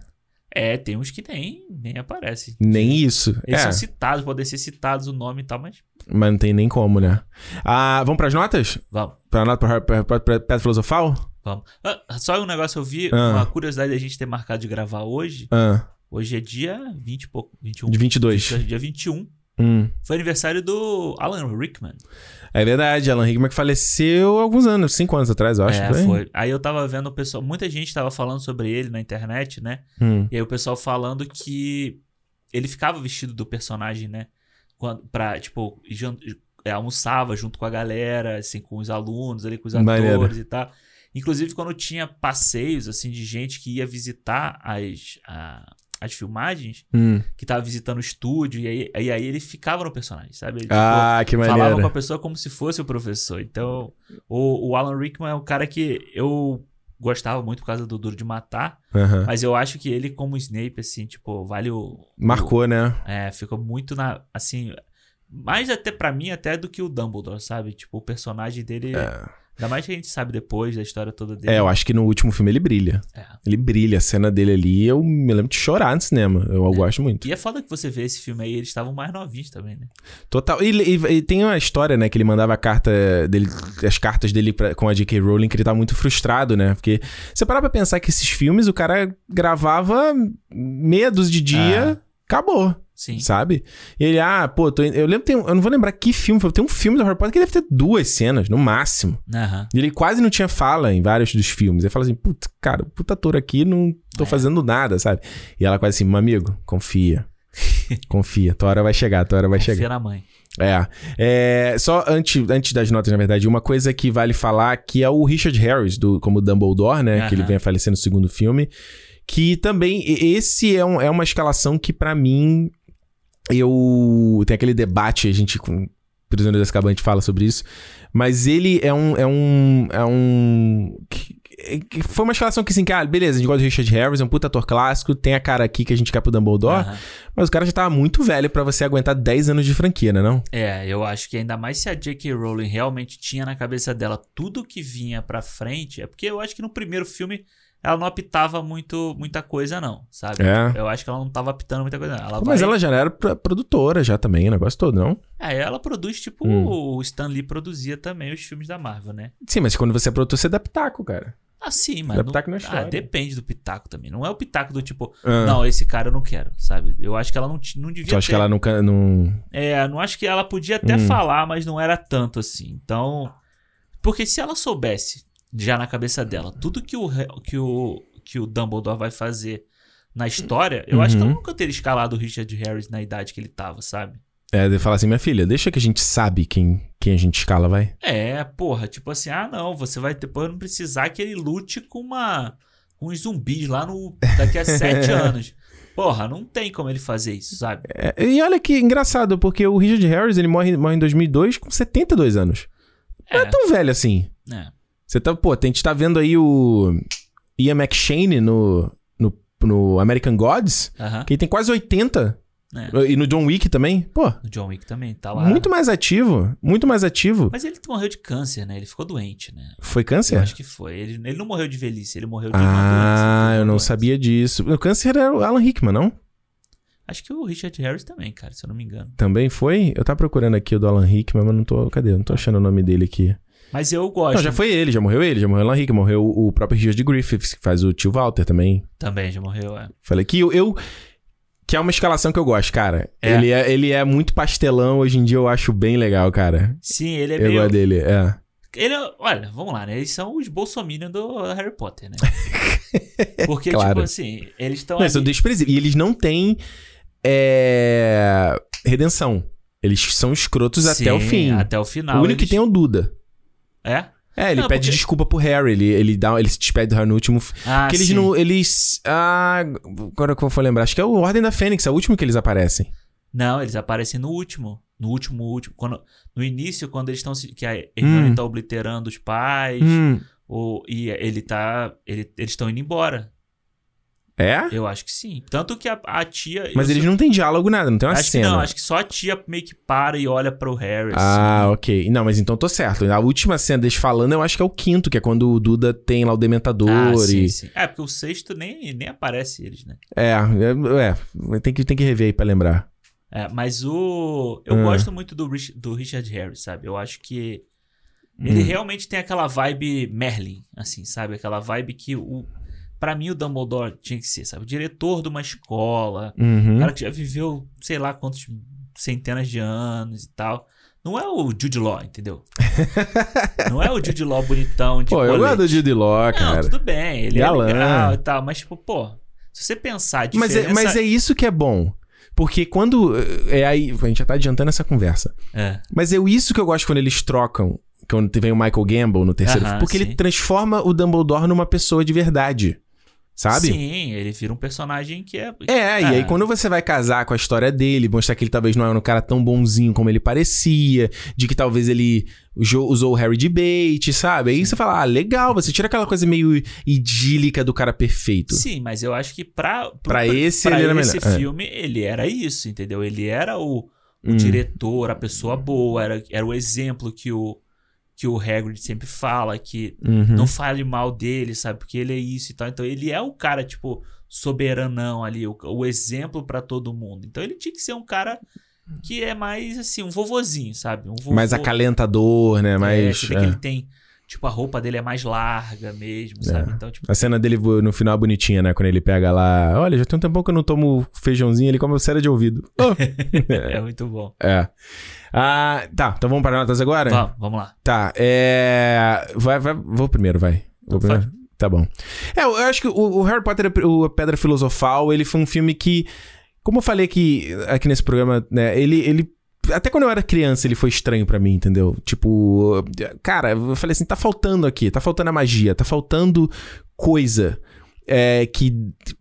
É, tem uns que nem, nem aparecem. Nem isso. Eles é, são citados, podem ser citados o nome e tal, mas mas não tem nem como, né? Ah, vamos pras notas? vamos, Pra nota pra, Pedra Filosofal? vamos. Ah, só um negócio eu vi, Ah. uma curiosidade da gente ter marcado de gravar hoje. Ah, Hoje é dia 20 e pouco, 21. de 22. Dia 21. Hum. Foi aniversário do Alan Rickman. É verdade, Alan Rickman que faleceu há alguns anos, cinco anos atrás, eu acho. é, foi? foi. Aí eu tava vendo o pessoal, muita gente tava falando sobre ele na internet, né? Hum. E aí o pessoal falando que ele ficava vestido do personagem, né? Quando, pra, tipo, é, almoçava junto com a galera, assim, com os alunos ali, com os Maneiro. atores e tal. Inclusive, quando tinha passeios, assim, de gente que ia visitar as, a- as filmagens, Hum. que tava visitando o estúdio, e aí, e aí ele ficava no personagem, sabe? Ele, tipo, Ah, que falava com a maneiro. pessoa como se fosse o professor. Então, o, o Alan Rickman é um cara que eu gostava muito por causa do Duro de Matar, mas eu acho que ele como Snape, assim, tipo, vale o... Marcou, né? o- é, ficou muito na... Assim, mais até pra mim, até do que o Dumbledore, sabe? Tipo, o personagem dele... Ainda mais que a gente sabe depois da história toda dele. É, eu acho que no último filme ele brilha. É. Ele brilha, a cena dele ali, eu me lembro de chorar no cinema. Eu, eu gosto muito. E é foda que você vê esse filme aí, eles estavam mais novinhos também, né? Total. E, e- e tem uma história, né, que ele mandava a carta dele, as cartas dele pra- com a J.K. Rowling, que ele tava muito frustrado, né? Porque você parar pra pensar que esses filmes o cara gravava meia dúzia de dia, acabou. Sim. Sabe? E ele, ah, pô, tô eu lembro, tem, eu não vou lembrar que filme, foi, tem um filme do Harry Potter que deve ter duas cenas, no máximo. Aham. E ele quase não tinha fala em vários dos filmes. Ele fala assim, putz, cara, puta ator aqui, não tô É. fazendo nada, sabe? E ela quase assim, meu amigo, confia. confia, tua hora vai chegar, tua hora vai Confia chegar. na mãe. É. É, só antes, antes das notas, na verdade, uma coisa que vale falar que é o Richard Harris, do, como Dumbledore, né? Que ele vem a falecer no segundo filme. Que também, esse é, um- é uma escalação que pra mim, eu... Tem aquele debate, a gente com Prisioneiro a gente fala sobre isso. Mas ele é um... É um... É um foi uma escalação que assim, cara, beleza, a gente gosta do Richard Harris, é um puta ator clássico, tem a cara aqui que a gente quer pro Dumbledore, Aham. mas o cara já tava muito velho pra você aguentar 10 anos de franquia, né não? É, eu acho que ainda mais se a J.K. Rowling realmente tinha na cabeça dela tudo que vinha pra frente, é porque eu acho que no primeiro filme ela não apitava muito, muita coisa, não, sabe? É. Eu acho que ela não tava apitando muita coisa, não. Ela Mas vai- ela já era pro- produtora já também, o negócio todo, não? É, ela produz tipo Hum. o Stan Lee produzia também os filmes da Marvel, né? Sim, mas quando você é produtor, você dá pitaco, cara. Ah, sim, mas. Dá não- pitaco na Ah, história. depende do pitaco também. Não é o pitaco do tipo, Ah. não, esse cara eu não quero, sabe? Eu acho que ela não, não devia Tu acha ter. que ela nunca. Não... É, não acho que ela podia até Hum. falar, mas não era tanto assim. Então, porque se ela soubesse já na cabeça dela tudo que o que o que o Dumbledore vai fazer na história, eu acho que ela Uhum. nunca teria escalado o Richard Harris na idade que ele tava, sabe? É, de falar assim, minha filha, deixa que a gente sabe quem, quem a gente escala, vai. É, porra, tipo assim, ah, não, você vai depois não precisar que ele lute com uma com uns zumbis lá no daqui a sete anos. Porra, não tem como ele fazer isso, sabe? É, e olha que engraçado, porque o Richard Harris, ele morre, morre em 2002 com 72 anos. Não é tão velho assim. É. Você tá, pô, a gente tá vendo aí o Ian McShane no, no, no American Gods, Aham. que ele tem quase 80. É. E no John Wick também. Pô, O John Wick também tá lá. muito mais ativo. Muito mais ativo. Mas ele morreu de câncer, né? Ele ficou doente, né? Foi Eu câncer? acho que foi. Ele, ele não morreu de velhice, ele morreu de uma Ah, doença. eu não doença. sabia disso. O câncer era o Alan Rickman, não? Acho que o Richard Harris também, cara, se eu não me engano. Também foi? Eu tava procurando aqui o do Alan Rickman, mas não tô. Cadê? Não tô achando o nome dele aqui. Mas eu gosto. Não, já foi ele, já morreu ele, já morreu o Rickman, morreu o próprio Richard Griffiths, que faz o tio Walter também. Também já morreu, é. Falei que eu, eu- que é uma escalação que eu gosto, cara. É. Ele, é, ele é muito pastelão, hoje em dia eu acho bem legal, cara. Sim, ele é eu meio. gosto dele, é. Ele é- Olha, vamos lá, né? Eles são os bolsominions do Harry Potter, né? Porque, Claro. tipo assim, eles estão. Não, eles são desprezíveis. E eles não têm é, redenção. Eles são escrotos até o fim. Até o final. o único que eles- tem é o Duda. É? É, ele Não, pede porque- desculpa pro Harry. Ele, ele, dá, ele se despede do Harry no último. Ah, Porque eles sim. não. Eles. Ah, agora que eu vou lembrar. Acho que é o Ordem da Fênix, é o último que eles aparecem. Não, eles aparecem no último. No último, último. Quando, no início, quando eles estão. se- Que a Hermione Hum. tá obliterando os pais. Hum, Ou, e ele tá. ele- eles estão indo embora. É? Eu acho que sim. Tanto que a, a tia. Mas eles só- não têm diálogo, nada, não tem uma Acho que cena. não, acho que só a tia meio que para e olha pro Harry. Ah, assim. ok. Não, mas então tô certo. A última cena deles falando, eu acho que é o quinto, que é quando o Duda tem lá o Dementador Ah, sim, e. sim. É, porque o sexto nem, nem aparece eles, né? É, é, é. Tem que, tem que rever aí pra lembrar. É, mas o. Eu Ah. gosto muito do, Rich- do Richard Harris, sabe? Eu acho que. Ele Hum. realmente tem aquela vibe Merlin, assim, sabe? Aquela vibe que o. Pra mim, o Dumbledore tinha que ser, sabe? O diretor de uma escola, Uhum. um cara que já viveu, sei lá quantos centenas de anos e tal. Não é o Jude Law, entendeu? Não é o Jude Law bonitão de Pô, eu colete. gosto do Jude Law, Não, cara. tudo bem, ele Galã. é legal e tal, mas tipo, pô, se você pensar a Mas é, mas é isso que é bom. Porque quando. É aí. A gente já tá adiantando essa conversa. É. Mas é isso que eu gosto quando eles trocam. Quando vem o Michael Gambel no terceiro. Aham, porque sim. ele transforma o Dumbledore numa pessoa de verdade. Sabe? Sim, ele vira um personagem que é... É, e aí quando você vai casar com a história dele, mostrar que ele talvez não é um cara tão bonzinho como ele parecia, de que talvez ele usou o Harry de bait, sabe? Aí você fala, ah, legal, você tira aquela coisa meio idílica do cara perfeito. Sim, mas eu acho que pra, pro- Pra esse pra ele era esse melhor, é. filme, ele era isso, entendeu? Ele era o, o Hum. diretor, a pessoa boa, era, era o exemplo que o, que o Hagrid sempre fala, que Uhum. não fale mal dele, sabe? Porque ele é isso e tal. Então ele é o cara, tipo, soberanão ali, o, o exemplo pra todo mundo. Então ele tinha que ser um cara que é mais, assim, um vovozinho, sabe? Um vovô, Mais acalentador, né? É, Mais. vê é. que ele tem... Tipo, a roupa dele é mais larga mesmo, sabe? Então, tipo... A cena dele no final é bonitinha, né? Quando ele pega lá. Olha, já tem um tempão que eu não tomo feijãozinho, ele come cera de ouvido. Oh. é muito bom. é. Ah, tá, então vamos para notas agora? Vamos, vamos lá. Tá, é. Vai, vai, vou primeiro, vai. Vou Então primeiro? Tá bom. É, eu acho que o, o Harry Potter, o a Pedra Filosofal, ele foi um filme que. Como eu falei aqui, aqui nesse programa, né? Ele. ele até quando eu era criança, ele foi estranho pra mim, entendeu? Tipo, cara, eu falei assim: tá faltando aqui, tá faltando a magia, tá faltando coisa. É, que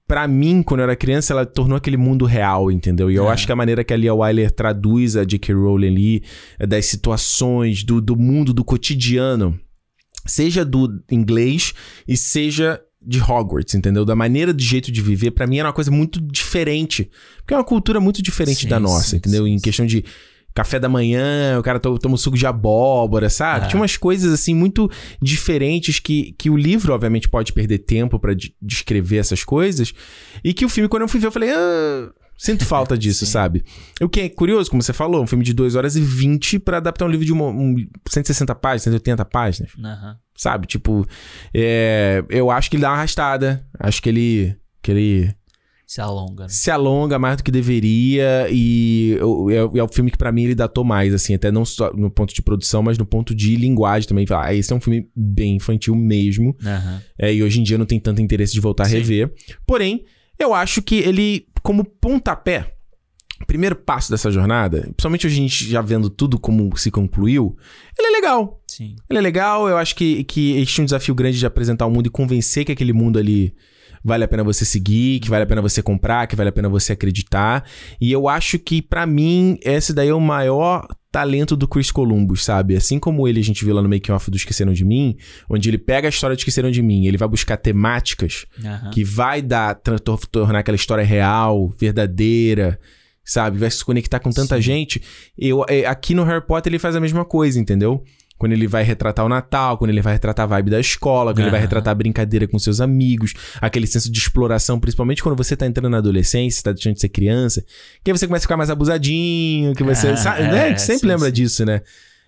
pra mim, quando eu era criança, ela tornou aquele mundo real, entendeu? E eu É. acho que a maneira que a Lia Wyler traduz a J.K. Rowling ali, é das situações, do, do mundo, do cotidiano, seja do inglês e seja de Hogwarts, entendeu? Da maneira de jeito de viver, pra mim era uma coisa muito diferente. Porque é uma cultura muito diferente Sim, da nossa, sim, entendeu? sim, em questão de café da manhã, o cara to- toma um suco de abóbora, sabe? É. Tinha umas coisas assim muito diferentes que, que o livro, obviamente, pode perder tempo pra de- descrever essas coisas. E que o filme, quando eu fui ver, eu falei, ah, sinto falta disso, sabe? O que é curioso, como você falou, um filme de 2 horas e 20 pra adaptar um livro de uma, um 160 páginas, 180 páginas, Aham. sabe? Tipo, é, eu acho que ele dá uma arrastada. Acho que ele. Que ele Se alonga. né? se alonga mais do que deveria e é, é o filme que pra mim ele datou mais, assim, até não só no ponto de produção, mas no ponto de linguagem também. Ah, esse é um filme bem infantil mesmo, Aham. é, e hoje em dia não tem tanto interesse de voltar a Sim. rever. Porém, eu acho que ele, como pontapé, primeiro passo dessa jornada, principalmente hoje a gente já vendo tudo como se concluiu, ele é legal. Sim. Ele é legal, eu acho que, que existe um desafio grande de apresentar o mundo e convencer que aquele mundo ali vale a pena você seguir, que vale a pena você comprar, que vale a pena você acreditar. E eu acho que, para mim, esse daí é o maior talento do Chris Columbus, sabe? Assim como ele a gente viu lá no Make Off do Esqueceram de Mim, onde ele pega a história de Esqueceram de Mim, ele vai buscar temáticas Aham. que vai dar tornar aquela história real, verdadeira, sabe? Vai se conectar com tanta Sim. gente. Eu é, aqui no Harry Potter ele faz a mesma coisa, entendeu? Quando ele vai retratar o Natal, quando ele vai retratar a vibe da escola, quando ele vai retratar a brincadeira com seus amigos, aquele senso de exploração, principalmente quando você tá entrando na adolescência, tá deixando de ser criança, que aí você começa a ficar mais abusadinho, que você. Ah, sabe, é, né? A gente sempre sim, lembra sim. disso, né?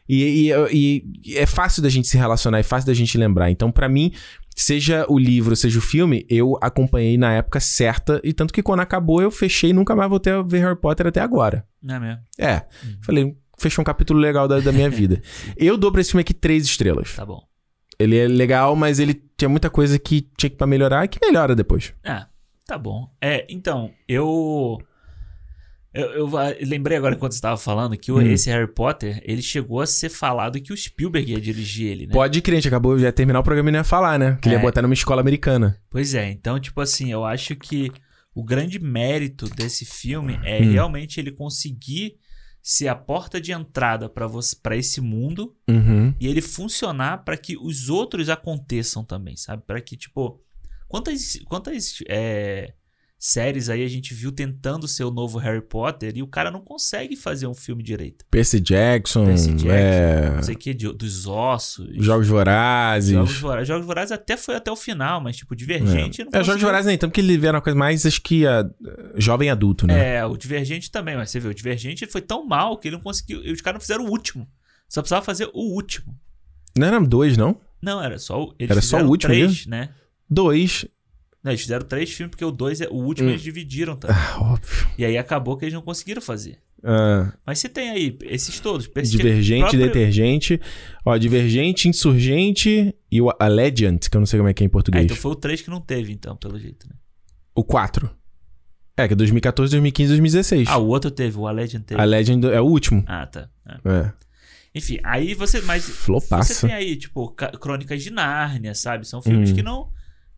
E, e- e é fácil da gente se relacionar, é fácil da gente lembrar. Então, pra mim, seja o livro, seja o filme, eu acompanhei na época certa. E tanto que quando acabou, eu fechei e nunca mais voltei a ver Harry Potter até agora. Não é mesmo? É. Falei, fechou um capítulo legal da, da minha vida. Eu dou pra esse filme aqui três estrelas. Tá bom. Ele é legal, mas ele tinha muita coisa que tinha que pra melhorar e que melhora depois. Ah, tá bom. É, então, eu. Eu, eu lembrei agora enquanto você tava falando que o- Hum. esse Harry Potter, ele chegou a ser falado que o Spielberg ia dirigir ele, né? Pode crer, a gente acabou de terminar o programa e não ia falar, né? Que ele ia É. botar numa escola americana. Pois é, então, tipo assim, eu acho que o grande mérito desse filme é Hum. realmente ele conseguir ser a porta de entrada para esse mundo Uhum. e ele funcionar pra que os outros aconteçam também, sabe? Pra que, tipo, quantas, quantas é, séries aí a gente viu tentando ser o novo Harry Potter e o cara não consegue fazer um filme direito. Percy Jackson, Percy Jackson, é... Não sei o que, dos ossos. Jogos Vorazes. Jogos Vorazes. Jogos Vorazes até foi até o final, mas, tipo, Divergente não É, Jogos Vorazes nem tanto, porque ele era uma coisa mais, acho que, a, jovem adulto, né? É, o Divergente também, mas você vê, o Divergente foi tão mal que ele não conseguiu. Os caras não fizeram o último. Só precisava fazer o último. Não era dois, não? Não, era só o. Era só o último três, né? Dois. Não, eles fizeram três filmes, porque o dois, é- o último Hum. eles dividiram também. Ah, óbvio. E aí acabou que eles não conseguiram fazer. Ah, Mas você tem aí esses todos. Percy- divergente, próprio- Detergente. Ó, Divergente, Insurgente e o A Legend, que eu não sei como é que é em Ah, português. então foi o 3 que não teve, então, pelo jeito, né? O 4. É, que é 2014, 2015, 2016. Ah, o outro teve, o A Legend teve. A Legend é o último. Ah, tá. É. É. Enfim, aí você. Mas Flopaço. você tem aí, tipo, Ca- Crônicas de Nárnia, sabe? São filmes Hum. que não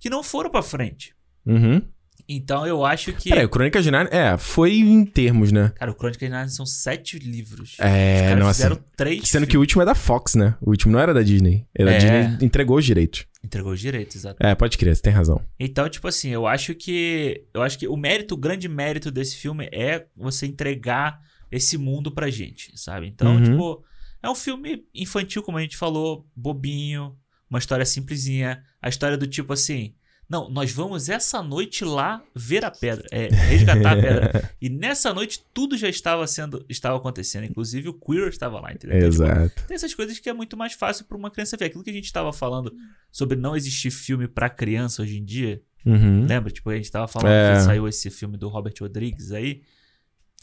que não foram pra frente. Uhum. Então eu acho que. Peraí, o Crônica de Narnia... É, foi em termos, né? Cara, o Crônicas de Nárnia são sete livros. Os É, nossa. fizeram três. Sendo que o filmes. último é da Fox, né? O último não era da Disney. Era É. A Disney entregou os direitos. Entregou os direitos, exato. É, pode crer, você tem razão. Então, tipo assim, eu acho que. Eu acho que o mérito, o grande mérito desse filme é você entregar esse mundo pra gente, sabe? Então, Uhum. tipo, é um filme infantil, como a gente falou, bobinho, uma história simplesinha. A história do tipo assim. Não, nós vamos essa noite lá ver a pedra, é, resgatar a pedra. E nessa noite tudo já estava sendo, estava acontecendo, inclusive o Queer estava lá, entendeu? Então, tipo, Exato. tem essas coisas que é muito mais fácil pra uma criança ver. Aquilo que a gente tava falando sobre não existir filme pra criança hoje em dia. Uhum. Lembra? Tipo, a gente tava falando É. que saiu esse filme do Robert Rodrigues aí.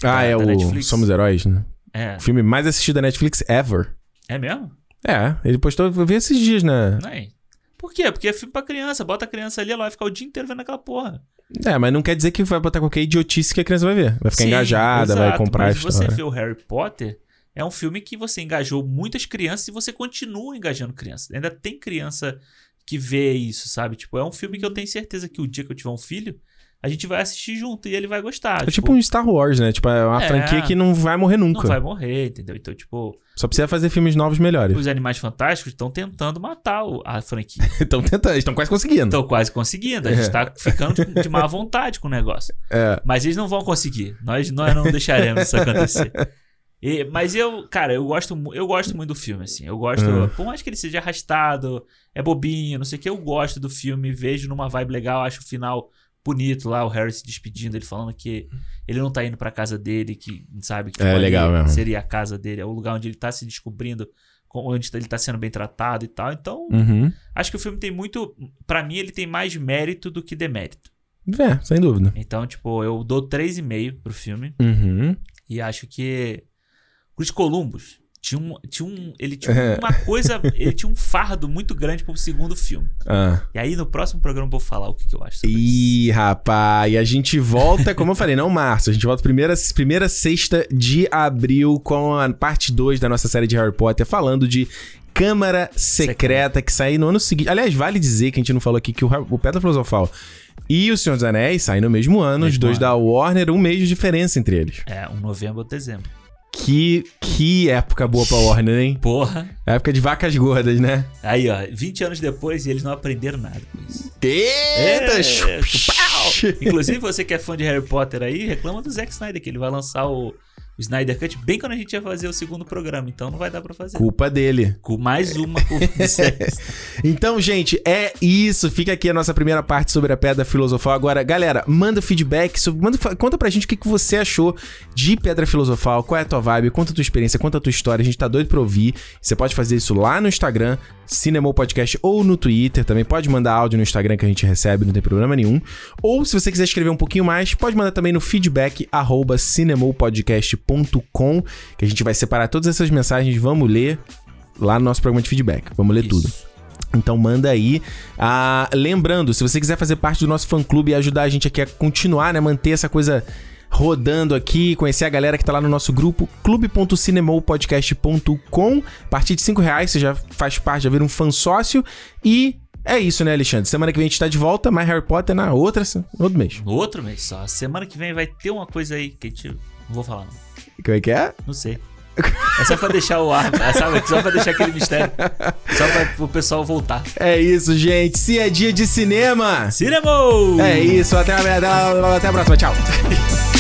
Ah, da- é da o Netflix. Somos Heróis, né? É. O filme mais assistido da Netflix ever. É mesmo? É, ele postou, eu vi esses dias, né? Não é? Por quê? Porque é filme pra criança. Bota a criança ali, ela vai ficar o dia inteiro vendo aquela porra. É, mas não quer dizer que vai botar qualquer idiotice que a criança vai ver. Vai ficar Sim, engajada, vai exato, comprar a Mas você história. vê o Harry Potter, é um filme que você engajou muitas crianças e você continua engajando crianças. Ainda tem criança que vê isso, sabe? Tipo, é um filme que eu tenho certeza que o dia que eu tiver um filho, a gente vai assistir junto e ele vai gostar. É tipo um Star Wars, né? Tipo, é uma É. franquia que não vai morrer nunca. Não vai morrer, entendeu? Então, tipo, Só precisa fazer filmes novos melhores. os Animais Fantásticos estão tentando matar o- a franquia. Estão tentando, estão quase conseguindo. Estão quase conseguindo. A gente tá ficando de, de má vontade com o negócio. É. Mas eles não vão conseguir. Nós, nós não deixaremos isso acontecer. E- mas eu, cara, eu gosto, eu gosto muito do filme, assim. Eu gosto, Uhum. por mais que ele seja arrastado, é bobinho, não sei o que, eu gosto do filme, vejo numa vibe legal, acho o final bonito lá, o Harry se despedindo, ele falando que ele não tá indo pra casa dele, que sabe que É, ali legal mesmo. seria a casa dele, é o lugar onde ele tá se descobrindo, onde ele tá sendo bem tratado e tal. Então, Uhum. acho que o filme tem muito, Pra mim ele tem mais mérito do que demérito. É, sem dúvida. Então, tipo, eu dou 3,5 pro filme. Uhum. E acho que Cruz Columbus tinha um, tinha um, ele tinha É. uma coisa, ele tinha um fardo muito grande pro segundo filme. Ah. E aí no próximo programa eu vou falar o que, que eu acho sobre isso. Ih, rapaz, e a gente volta, como eu falei, não março, a gente volta primeira, primeira sexta de abril com a parte 2 da nossa série de Harry Potter, falando de Câmara Secreta, que sai no ano seguinte. Aliás, vale dizer que a gente não falou aqui que o, o Pedra Filosofal e o Senhor dos Anéis saem no mesmo ano, os Mesmo dois ano. da Warner, um mês de diferença entre eles. É, um novembro ou dezembro. Que, que época boa pra Warner, hein? Porra. Época de vacas gordas, né? Aí, ó, 20 anos depois e eles não aprenderam nada com isso. Eita! É. Inclusive, você que é fã de Harry Potter aí, reclama do Zack Snyder, que ele vai lançar o, o Snyder Cut bem quando a gente ia fazer o segundo programa, então não vai dar pra fazer. Culpa dele. Com mais uma culpa. Então, gente, é isso. Fica aqui a nossa primeira parte sobre a Pedra Filosofal. Agora, galera, manda feedback, sobre, manda, conta pra gente o que, que você achou de Pedra Filosofal, qual é a tua vibe, conta a tua experiência, conta a tua história. A gente tá doido pra ouvir. Você pode fazer isso lá no Instagram, Cinemou Podcast, ou no Twitter. Também pode mandar áudio no Instagram que a gente recebe, não tem problema nenhum. Ou, se você quiser escrever um pouquinho mais, pode mandar também no feedback, arroba cinemoupodcast.com, que a gente vai separar todas essas mensagens, vamos ler lá no nosso programa de feedback. Vamos ler tudo. Então manda aí. Ah, lembrando, se você quiser fazer parte do nosso fã clube e ajudar a gente aqui a continuar, né? Manter essa coisa rodando aqui, conhecer a galera que tá lá no nosso grupo, clube.cinemoupodcast.com. A partir de 5 reais você já faz parte, já vira um fã sócio. E é isso, né, Alexandre? Semana que vem a gente tá de volta, mais Harry Potter na outra, outro mês. No outro mês só. Semana que vem vai ter uma coisa aí que a gente. Não vou falar, não. Como é que é? Não sei. É só pra deixar o ar, sabe? Só pra deixar aquele mistério. Só pra o pessoal voltar. É isso, gente. Se é dia de cinema. Cinema! É isso. Até a, até a próxima. Tchau.